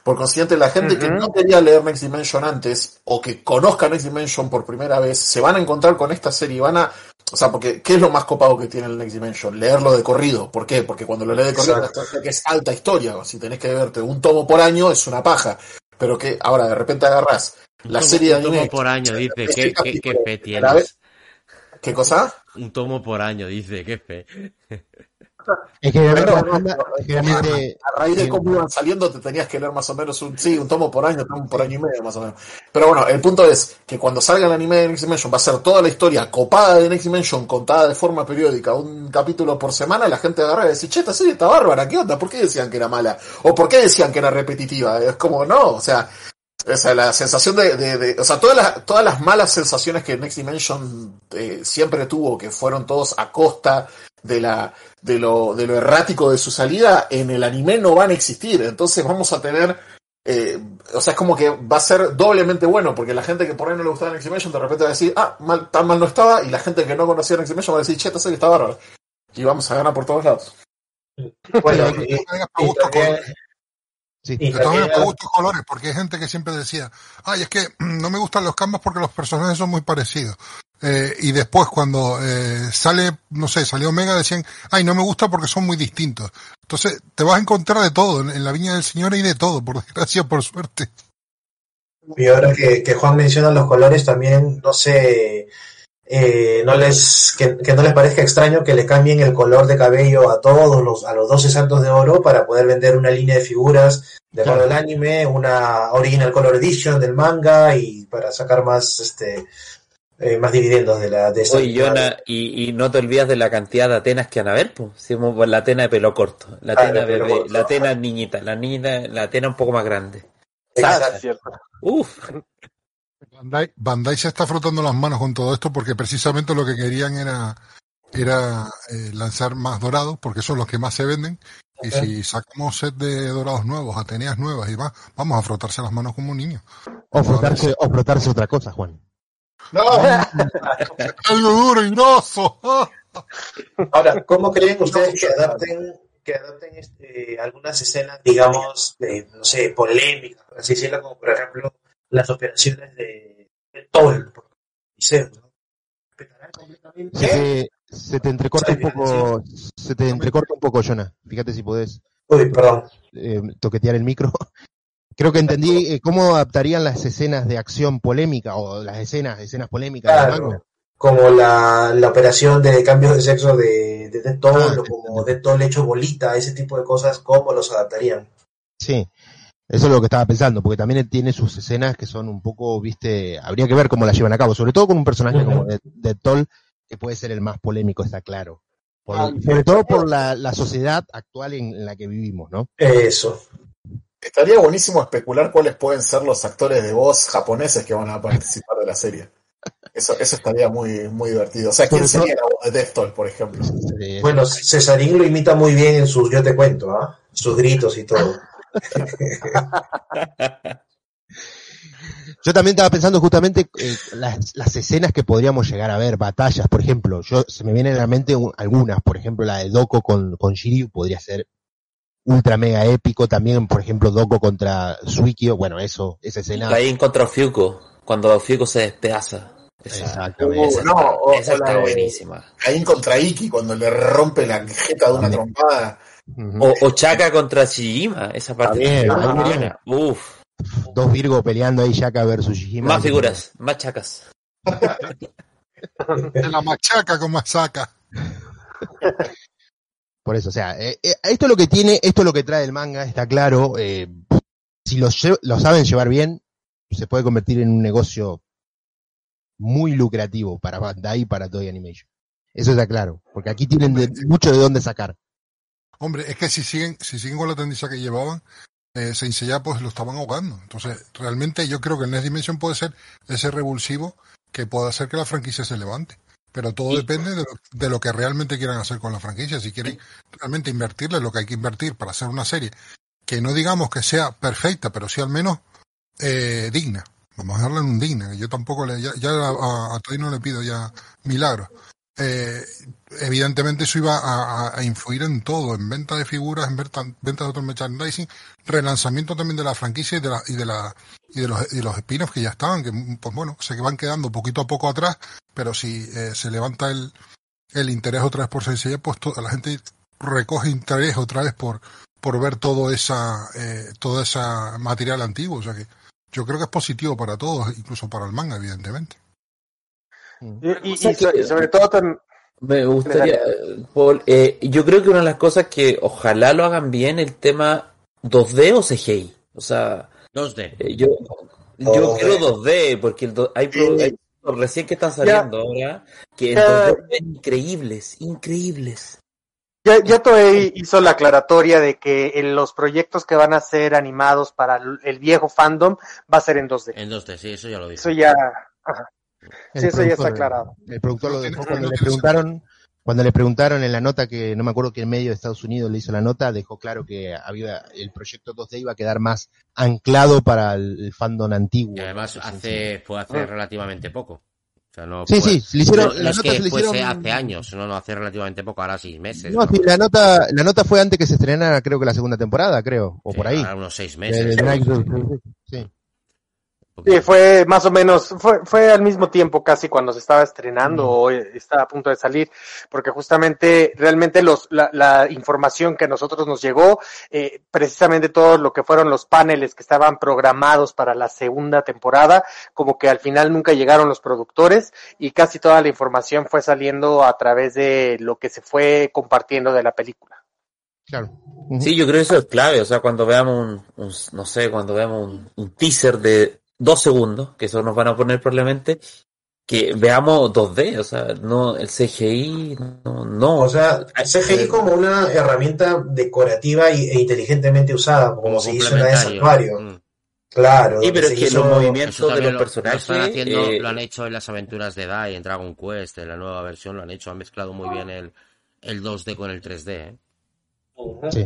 Por consiguiente, la gente que no quería leer Next Dimension antes o que conozca Next Dimension por primera vez, se van a encontrar con esta serie y van a, o sea, porque ¿qué es lo más copado que tiene el Next Dimension? Leerlo de corrido. ¿Por qué? Porque cuando lo lees de corrido que es alta historia. Si tenés que verte un tomo por año es una paja. Pero que ahora de repente agarrás Un la tomo, serie de un tomo anime, por año, dice. ¿Qué, qué, qué fe tienes? ¿qué cosa? Un tomo por año, dice. Qué fe. Es que no, a, raíz de cómo iban saliendo te tenías que leer más o menos un, sí, un tomo por año, un tomo por año y medio más o menos. Pero bueno, el punto es que cuando salga el anime de Next Dimension va a ser toda la historia copada de Next Dimension contada de forma periódica, un capítulo por semana, la gente agarra y dice, che, esta serie está bárbara, ¿qué onda? ¿Por qué decían que era mala? ¿O por qué decían que era repetitiva? Es como, no, o sea, o sea, la sensación de, de, de- o sea, todas las, todas las malas sensaciones que Next Dimension eh, siempre tuvo, que fueron todos a costa de la, de lo, de lo errático de su salida, en el anime no van a existir. Entonces vamos a tener, eh, o sea, es como que va a ser doblemente bueno, porque la gente que por ahí no le gustaba Next Dimension de repente va a decir, ah, mal, tan mal no estaba, y la gente que no conocía Next Dimension va a decir, che, esta serie está bárbara. Y vamos a ganar por todos lados. Bueno, y, también. Sí. y De gustos colores, porque hay gente que siempre decía, ay, es que no me gustan los canvas porque los personajes son muy parecidos. Eh, y después cuando eh, sale, no sé, salió Omega, decían, ay, no me gusta porque son muy distintos. Entonces, te vas a encontrar de todo, en, en la viña del Señor hay de todo, por desgracia, por suerte. y ahora que, que Juan menciona los colores, también no sé, eh, no les, que, que no les parezca extraño que le cambien el color de cabello a todos los, a los 12 santos de oro para poder vender una línea de figuras de acuerdo al anime, una original color edition del manga y para sacar más, este, eh, más dividendos de la, de esta Oye. Yona, y, y no te olvidas de la cantidad de Atenas que van a ver, pues. Si hemos- la Atena de pelo corto, la Ah, Atena de pelo bebé, corto, la. Atena niñita, la niña, la Atena un poco más grande. Ah, Exacto. Uf, Bandai, Bandai se está frotando las manos con todo esto porque precisamente lo que querían era, era eh, lanzar más dorados, porque son los que más se venden. Y si sacamos set de dorados nuevos, Ateneas nuevas y va, vamos a frotarse las manos como niños. O frotarse, o frotarse otra cosa, Juan. No, Algo duro y grosso. ¡Ah! Ahora, ¿cómo creen ustedes que adapten, que adapten este, algunas escenas, digamos, de, no sé, polémicas, por así decirlo, como por ejemplo las operaciones de, de Toll, por Liceo, ¿no? ¿Respetarán completamente? Se te, se te entrecorta un poco, se te entrecorta un poco, Jonah. Fíjate si podés Uy, perdón. eh, toquetear el micro. Creo que entendí eh, cómo adaptarían las escenas de acción polémica o las escenas, escenas polémicas como la, la operación de cambios de sexo de, de Dead Toll, Ah, o como Dead Toll hecho bolita, ese tipo de cosas, ¿cómo los adaptarían? Sí, eso es lo que estaba pensando, porque también él tiene sus escenas que son un poco, viste, habría que ver cómo las llevan a cabo, sobre todo con un personaje como de, de Toll, que puede ser el más polémico, está claro. Por- Ah, sobre todo por la, la sociedad actual en, en la que vivimos, ¿no? Eso. estaría buenísimo especular cuáles pueden ser los actores de voz japoneses que van a participar de la serie. Eso, eso estaría muy, muy divertido. O sea, ¿quién sería la voz de Deathtoll, por ejemplo? Bueno, Cesarín lo imita muy bien en sus Yo te cuento, ¿ah? Sus gritos y todo. Yo también estaba pensando justamente eh, las, las escenas que podríamos llegar a ver, batallas, por ejemplo, yo se me vienen a la mente un- algunas, por ejemplo la de Doko con, con Shiryu podría ser ultra mega épico, también por ejemplo Doko contra Suikyo, bueno eso, esa escena. Ahí en contra Ofiuco, cuando Ofiuco se despedaza. Esa, Exactamente. esa no, está, o- esa o la está buenísima. Caín contra Iki cuando le rompe la jeta de una trompada. O, o Chaka contra Shijima, esa parte También, viene. Uf, Dos Virgo peleando ahí Shaka versus Shijima. más figuras, más chacas. De la machaca con masaca. Por eso, o sea, eh, eh, esto es lo que tiene, esto es lo que trae el manga, está claro. eh, si lo, lo saben llevar bien, se puede convertir en un negocio muy lucrativo para Bandai y para Toy Animation. Eso está claro, porque aquí tienen de- mucho de dónde sacar. Hombre, es que si siguen, si siguen con la tendencia que llevaban, eh, Seiya pues lo estaban ahogando. Entonces, realmente yo creo que el Next Dimension puede ser ese revulsivo que puede hacer que la franquicia se levante. Pero todo depende de lo, de lo que realmente quieran hacer con la franquicia. Si quieren realmente invertirle lo que hay que invertir para hacer una serie que no digamos que sea perfecta, pero sí al menos eh, digna. Vamos a darle un digna. que Yo tampoco le, ya, ya a, a, a Toy no le pido ya milagros. Eh, evidentemente eso iba a, influir en todo, en venta de figuras, en venta, venta de otro merchandising, relanzamiento también de la franquicia y de la, y de la, y de los, y los spin-offs que ya estaban, que pues bueno, se van quedando poquito a poco atrás, pero si eh, se levanta el, el interés otra vez por Sensei, pues toda la gente recoge interés otra vez por, por ver todo esa, eh, todo esa material antiguo, o sea que yo creo que es positivo para todos, incluso para el manga, evidentemente. Y, sobre todo tam- Me gustaría, Paul, eh, yo creo que una de las cosas que ojalá lo hagan bien el tema 2D o CGI. O sea, 2D. eh, yo, yo 2D. quiero 2D porque el do- hay, pro- hay recién que están saliendo ahora que en Ya. 2D se ven increíbles, increíbles. Ya, ya Toei hizo la aclaratoria de que en los proyectos que van a ser animados para el viejo fandom va a ser en 2D. En 2D, sí, eso ya lo dijo. Eso ya, ajá. El Sí, eso ya está productor- aclarado. El productor lo No dejó no cuando le preguntaron, cuando le preguntaron en la nota que no me acuerdo qué medio de Estados Unidos le hizo la nota, dejó claro que había el proyecto 2D iba a quedar más anclado para el, fandom antiguo. Y además ¿no? hace, fue hace relativamente poco. O sea, no Sí, fue- sí, le hicieron- no, no la es nota que se le hicieron- hace años, no, no, hace relativamente poco, ahora seis meses. No, sí, la nota, la nota fue antes que se estrenara, creo que la segunda temporada, creo, o Sí, por ahí. ahora unos seis meses. Sí. Sí, fue más o menos, fue, fue al mismo tiempo casi cuando se estaba estrenando o estaba a punto de salir, porque justamente realmente los, la, la información que a nosotros nos llegó, eh, precisamente todo lo que fueron los paneles que estaban programados para la segunda temporada, como que al final nunca llegaron los productores y casi toda la información fue saliendo a través de lo que se fue compartiendo de la película. Claro. Sí, yo creo que eso es clave. O sea, cuando veamos un, un- no sé, cuando veamos un, un teaser de dos segundos, que eso nos van a poner probablemente, que veamos 2D, o sea, no el CGI, no, no. O sea, CGI Eh, como una herramienta decorativa e inteligentemente usada, como, como se hizo en la de complementario. Santuario. Mm. Claro. Sí, pero es que hizo- los movimientos de los lo, personajes. lo están haciendo, eh, lo han hecho en las aventuras de Dai, en Dragon Quest, en la nueva versión lo han hecho, han mezclado muy bien el, el 2D con el 3D. ¿eh? Sí.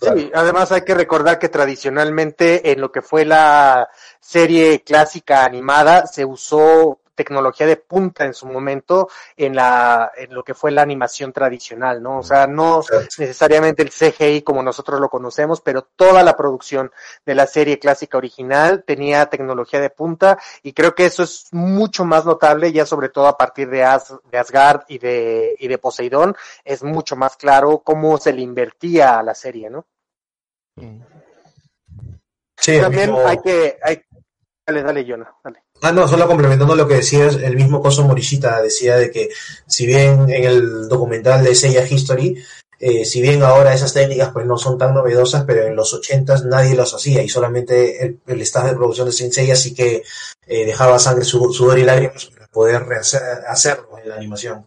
Sí, además hay que recordar que tradicionalmente en lo que fue la serie clásica animada se usó tecnología de punta en su momento en la en lo que fue la animación tradicional, ¿no? O sea, no necesariamente el CGI como nosotros lo conocemos, pero toda la producción de la serie clásica original tenía tecnología de punta y creo que eso es mucho más notable ya sobre todo a partir de, As- de Asgard y de y de Poseidón es mucho más claro cómo se le invertía a la serie, ¿no? Sí, También hay que, hay, dale, dale, Jonah, dale. Ah, no, solo complementando lo que decías, el mismo Coso Morishita decía de que si bien en el documental de Seiya History, eh, si bien ahora esas técnicas pues no son tan novedosas, pero en los ochentas nadie las hacía y solamente el, el staff de producción de Saint Seiya sí que eh, dejaba sangre, su- sudor y lágrimas para poder rehacer- hacerlo en la animación.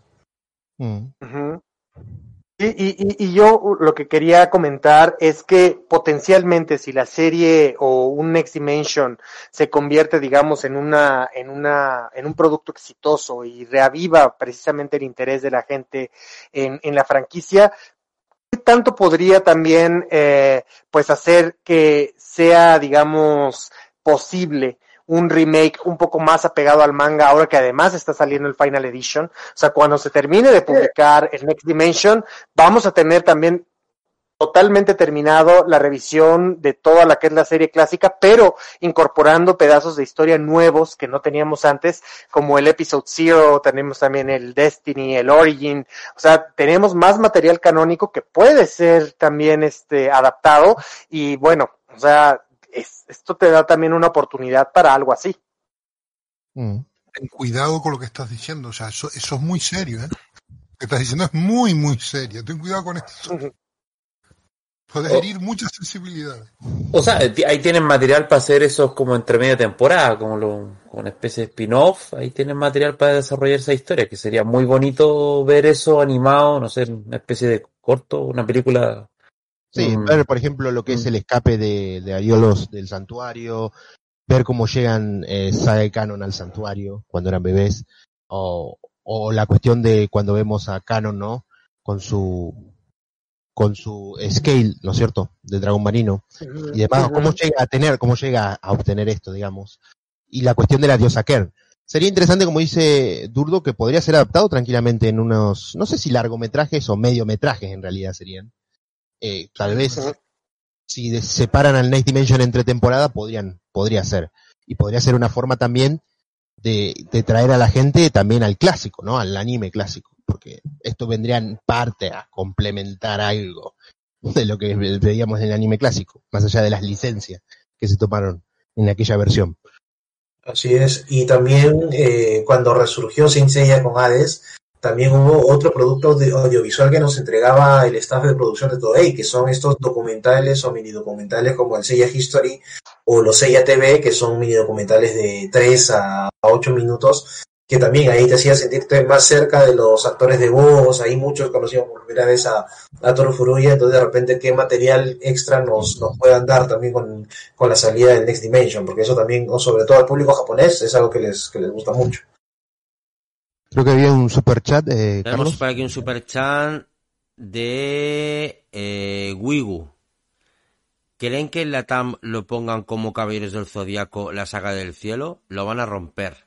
Mm. Y, y, y, yo lo que quería comentar es que potencialmente si la serie o un Next Dimension se convierte, digamos, en una, en una, en un producto exitoso y reaviva precisamente el interés de la gente en, en la franquicia, ¿qué tanto podría también, eh, pues hacer que sea, digamos, posible un remake un poco más apegado al manga ahora que además está saliendo el Final Edition. O sea, cuando se termine de publicar el Next Dimension, vamos a tener también totalmente terminado la revisión de toda la que es la serie clásica, pero incorporando pedazos de historia nuevos que no teníamos antes, como el Episode Zero, tenemos también el Destiny, el Origin, o sea, tenemos más material canónico que puede ser también este adaptado y bueno, o sea, es, esto te da también una oportunidad para algo así. Mm. Ten cuidado con lo que estás diciendo, o sea, eso, eso es muy serio, ¿eh? Lo que estás diciendo es muy, muy serio. Ten cuidado con eso. Puedes Oh. herir muchas sensibilidades. O sea, ahí tienen material para hacer esos como entre media temporada, como, lo, como una especie de spin-off. Ahí tienen material para desarrollar esa historia, que sería muy bonito ver eso animado, no sé, una especie de corto, una película. Sí, Mm. ver, por ejemplo, lo que es el escape de, de Ariolos del santuario, ver cómo llegan eh, Saga y Canon al santuario cuando eran bebés, o, o la cuestión de cuando vemos a Canon, ¿no? Con su con su scale, ¿no es cierto? Del dragón marino. Y demás, cómo llega a tener, cómo llega a obtener esto, digamos. Y la cuestión de la diosa Kern. Sería interesante, como dice Durdo, que podría ser adaptado tranquilamente en unos, no sé si largometrajes o mediometrajes en realidad serían. Eh, tal vez si separan al Next Dimension entre temporada, podrían, podría ser. Y podría ser una forma también de, de traer a la gente también al clásico, ¿no? Al anime clásico. Porque esto vendría en parte a complementar algo de lo que veíamos en el anime clásico, más allá de las licencias que se tomaron en aquella versión. Así es. Y también eh, cuando resurgió Saint Seiya con Hades, también hubo otro producto de- audiovisual que nos entregaba el staff de producción de Toei, que son estos documentales o mini documentales como el Seiya History o los Seiya TV, que son mini documentales de 3 a 8 minutos, que también ahí te hacía sentirte más cerca de los actores de voz, ahí muchos conocíamos por primera vez a, a Toru Furuya, entonces de repente qué material extra nos, nos puedan dar también con, con la salida del Next Dimension, porque eso también, o sobre todo al público japonés, es algo que les, que les gusta mucho. Creo que había un super chat, eh, Tenemos Carlos. por aquí un super chat de eh, Wigu. ¿Creen que en la TAM lo pongan como Caballeros del Zodiaco, la saga del cielo? Lo van a romper.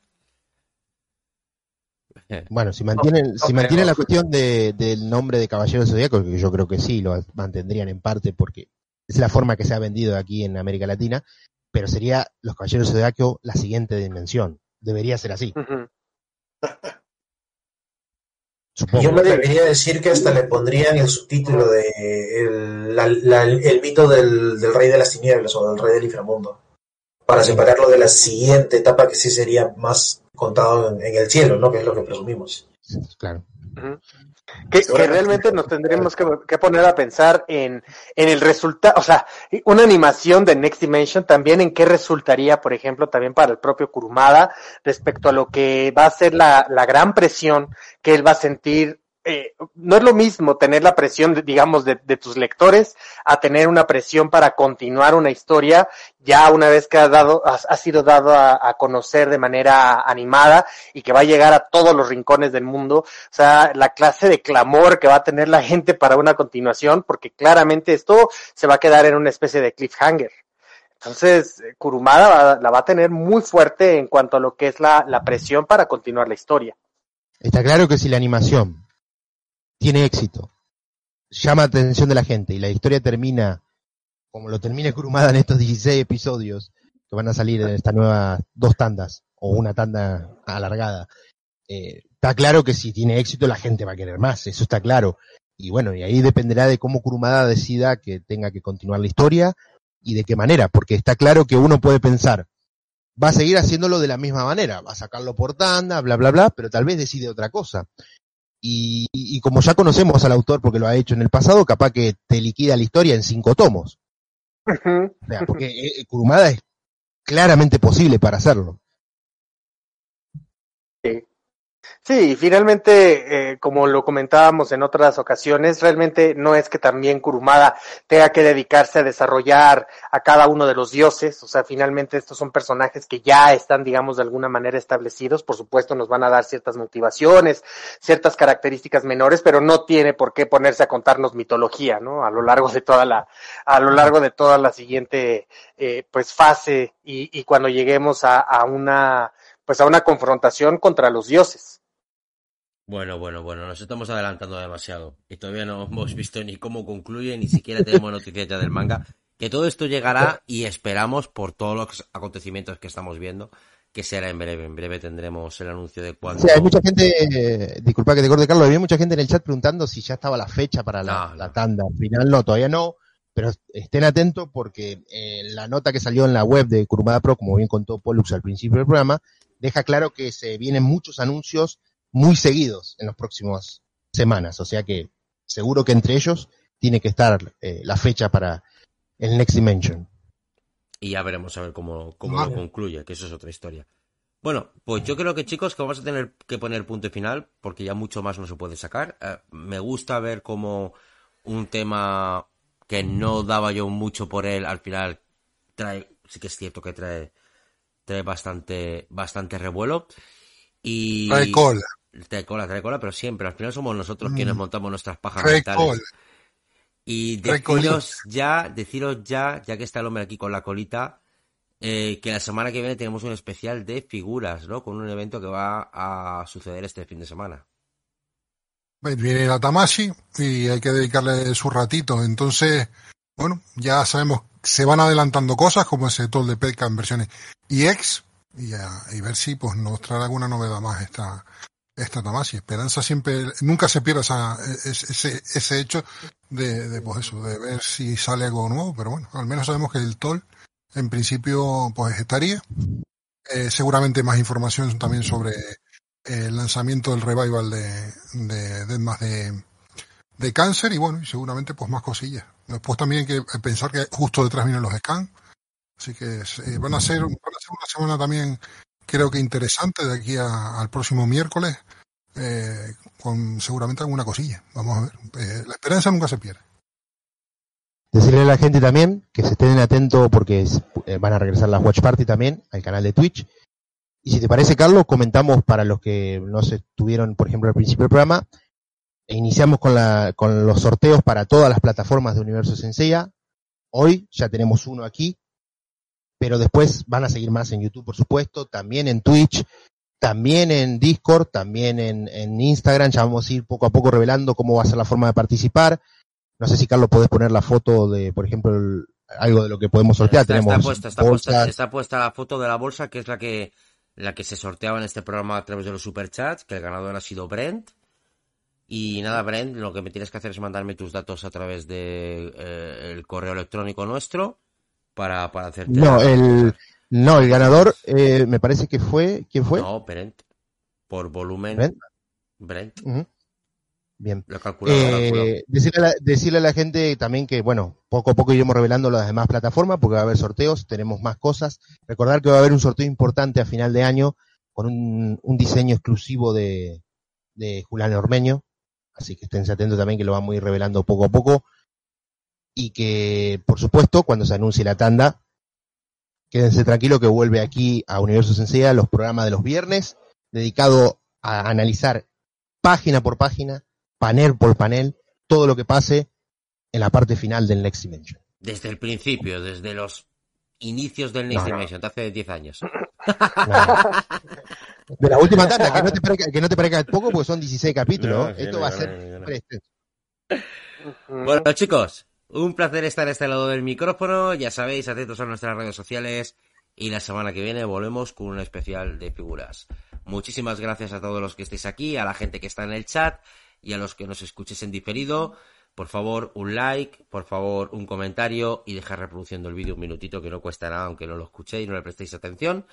Bueno, si mantienen, No, si no mantienen la cuestión de, del nombre de Caballero del Zodíaco, que yo creo que sí, lo mantendrían en parte porque es la forma que se ha vendido aquí en América Latina, pero sería los Caballeros del Zodíaco la siguiente dimensión. Debería ser así. Supongo. Yo me debería decir que hasta le pondrían el subtítulo de el, la- la- el mito del, del rey de las tinieblas o del rey del inframundo, para separarlo de la siguiente etapa que sí sería más contado en, en el cielo, ¿no? Que es lo que presumimos. Claro. Que, que realmente nos tendremos que, que poner a pensar en, en el resultado, o sea, una animación de Next Dimension también en qué resultaría, por ejemplo, también para el propio Kurumada respecto a lo que va a ser la, la gran presión que él va a sentir. Eh, no es lo mismo tener la presión, digamos, de, tus lectores a tener una presión para continuar una historia ya una vez que ha, dado, sido dado a, conocer de manera animada y que va a llegar a todos los rincones del mundo. O sea, la clase de clamor que va a tener la gente para una continuación, porque claramente esto se va a quedar en una especie de cliffhanger. Entonces, Kurumada va, la va a tener muy fuerte en cuanto a lo que es la, la presión para continuar la historia. Está claro que si la animación tiene éxito, llama atención de la gente y la historia termina como lo termina Kurumada en estos 16 episodios que van a salir en esta nueva dos tandas o una tanda alargada. Eh, está claro que si tiene éxito la gente va a querer más, eso está claro. Y bueno, y ahí dependerá de cómo Kurumada decida que tenga que continuar la historia y de qué manera, porque está claro que uno puede pensar, va a seguir haciéndolo de la misma manera, va a sacarlo por tanda, bla, bla, bla, pero tal vez decide otra cosa. Y, y, como ya conocemos al autor porque lo ha hecho en el pasado, capaz que te liquida la historia en cinco tomos. Uh -huh. o sea, porque eh, Kurumada es claramente posible para hacerlo. Sí. Finalmente, eh, como lo comentábamos en otras ocasiones, realmente no es que también Kurumada tenga que dedicarse a desarrollar a cada uno de los dioses, o sea, finalmente estos son personajes que ya están, digamos, de alguna manera establecidos, por supuesto nos van a dar ciertas motivaciones, ciertas características menores, pero no tiene por qué ponerse a contarnos mitología, ¿no? A lo largo de toda la, a lo largo de toda la siguiente, eh, pues, fase y, y cuando lleguemos a una, pues a una confrontación contra los dioses. Bueno, bueno, bueno, nos estamos adelantando demasiado y todavía no hemos visto ni cómo concluye, ni siquiera tenemos noticias ya del manga. Que todo esto llegará y esperamos por todos los acontecimientos que estamos viendo que será en breve. En breve tendremos el anuncio de cuándo. Sí, hay mucha gente, eh, disculpa que te corte Carlos, había mucha gente en el chat preguntando si ya estaba la fecha para la, No, la no. tanda. Al final no, todavía no, pero estén atentos porque eh, la nota que salió en la web de Kurumada Pro, como bien contó Pollux al principio del programa, deja claro que se vienen muchos anuncios muy seguidos en las próximas semanas. O sea que seguro que entre ellos tiene que estar eh, la fecha para el Next Dimension. Y ya veremos a ver cómo, cómo Vale. lo concluye, que eso es otra historia. Bueno, pues yo creo que chicos que vamos a tener que poner punto y final porque ya mucho más no se puede sacar. Eh, me gusta ver cómo un tema que no daba yo mucho por él al final trae, sí que es cierto que trae, trae bastante, bastante revuelo. Y Trae cola. trae cola, trae cola, pero siempre, al final somos nosotros quienes Mm. montamos nuestras pajas Trae mentales. cola. Y deciros ya, deciros ya, ya que está el hombre aquí con la colita, eh, que la semana que viene tenemos un especial de figuras, ¿no? Con un evento que va a suceder este fin de semana. Viene la Tamashi y hay que dedicarle su ratito. Entonces, bueno, ya sabemos, se van adelantando cosas como ese Toll de Pelka en versiones EX y, a- y ver si pues nos trae alguna novedad más esta, esta Tamashi. Esperanza siempre, nunca se pierde esa, ese, ese, hecho de, de, pues eso, de ver si sale algo nuevo, pero bueno, al menos sabemos que el Toll en principio pues estaría. Eh, seguramente más información también sobre el lanzamiento del revival de, de Deadmas de, de cáncer y bueno, y seguramente pues más cosillas. Después también hay que pensar que justo detrás vienen los scans, así que eh, van a ser van a ser una semana también creo que interesante de aquí a- al próximo miércoles eh, con seguramente alguna cosilla. Vamos a ver. Eh, la esperanza nunca se pierde. Decirle a la gente también que se estén atentos porque van a regresar las Watch Party también al canal de Twitch. Y si te parece, Carlos, comentamos para los que no se estuvieron, por ejemplo, al principio del programa, iniciamos con, la, con los sorteos para todas las plataformas de Universo Senseiya. Hoy ya tenemos uno aquí, pero después van a seguir más en YouTube, por supuesto, también en Twitch, también en Discord, también en, en Instagram. Ya vamos a ir poco a poco revelando cómo va a ser la forma de participar. No sé si Carlos podés poner la foto de, por ejemplo, el- algo de lo que podemos sortear. Está, Tenemos está puesta, está puesta, está puesta la foto de la bolsa, que es la que, la que se sorteaba en este programa a través de los superchats, que el ganador ha sido Brent. Y nada, Brent, lo que me tienes que hacer es mandarme tus datos a través de eh, el correo electrónico nuestro para, para hacerte. No, la- el, no, el ganador eh, me parece que fue, ¿quién fue? No, Brent. Por volumen. Brent. Brent. Bien. Lo lo. Eh, decirle, a la, decirle a la gente también que, bueno, poco a poco iremos revelando las demás plataformas porque va a haber sorteos, tenemos más cosas. Recordar que va a haber un sorteo importante a final de año con un, un diseño exclusivo de, de Julián Ormeño. Así que esténse atentos también que lo vamos a ir revelando poco a poco. Y que, por supuesto, cuando se anuncie la tanda, quédense tranquilos que vuelve aquí a Universo Senseiya los programas de los viernes, dedicado a analizar página por página, panel por panel, todo lo que pase en la parte final del Next Dimension. Desde el principio, desde los inicios del Next No, no. Dimension, de hace 10 años. De la última tanda, que no te parezca, que no te parezca poco, porque son 16 capítulos. No, sí, Esto no, va a ser. Bueno, chicos, un placer estar a este lado del micrófono. Ya sabéis, atentos a nuestras redes sociales. Y la semana que viene volvemos con un especial de figuras. Muchísimas gracias a todos los que estéis aquí, a la gente que está en el chat y a los que nos escuches en diferido. Por favor, un like, por favor, un comentario y dejar reproduciendo el vídeo un minutito que no cuesta nada, aunque no lo escuchéis y no le prestéis atención,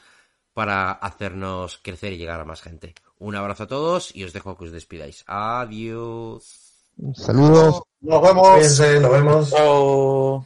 para hacernos crecer y llegar a más gente. Un abrazo a todos y os dejo que os despidáis. Adiós. Saludos. Nos vemos. Cuídense, nos vemos. Chao.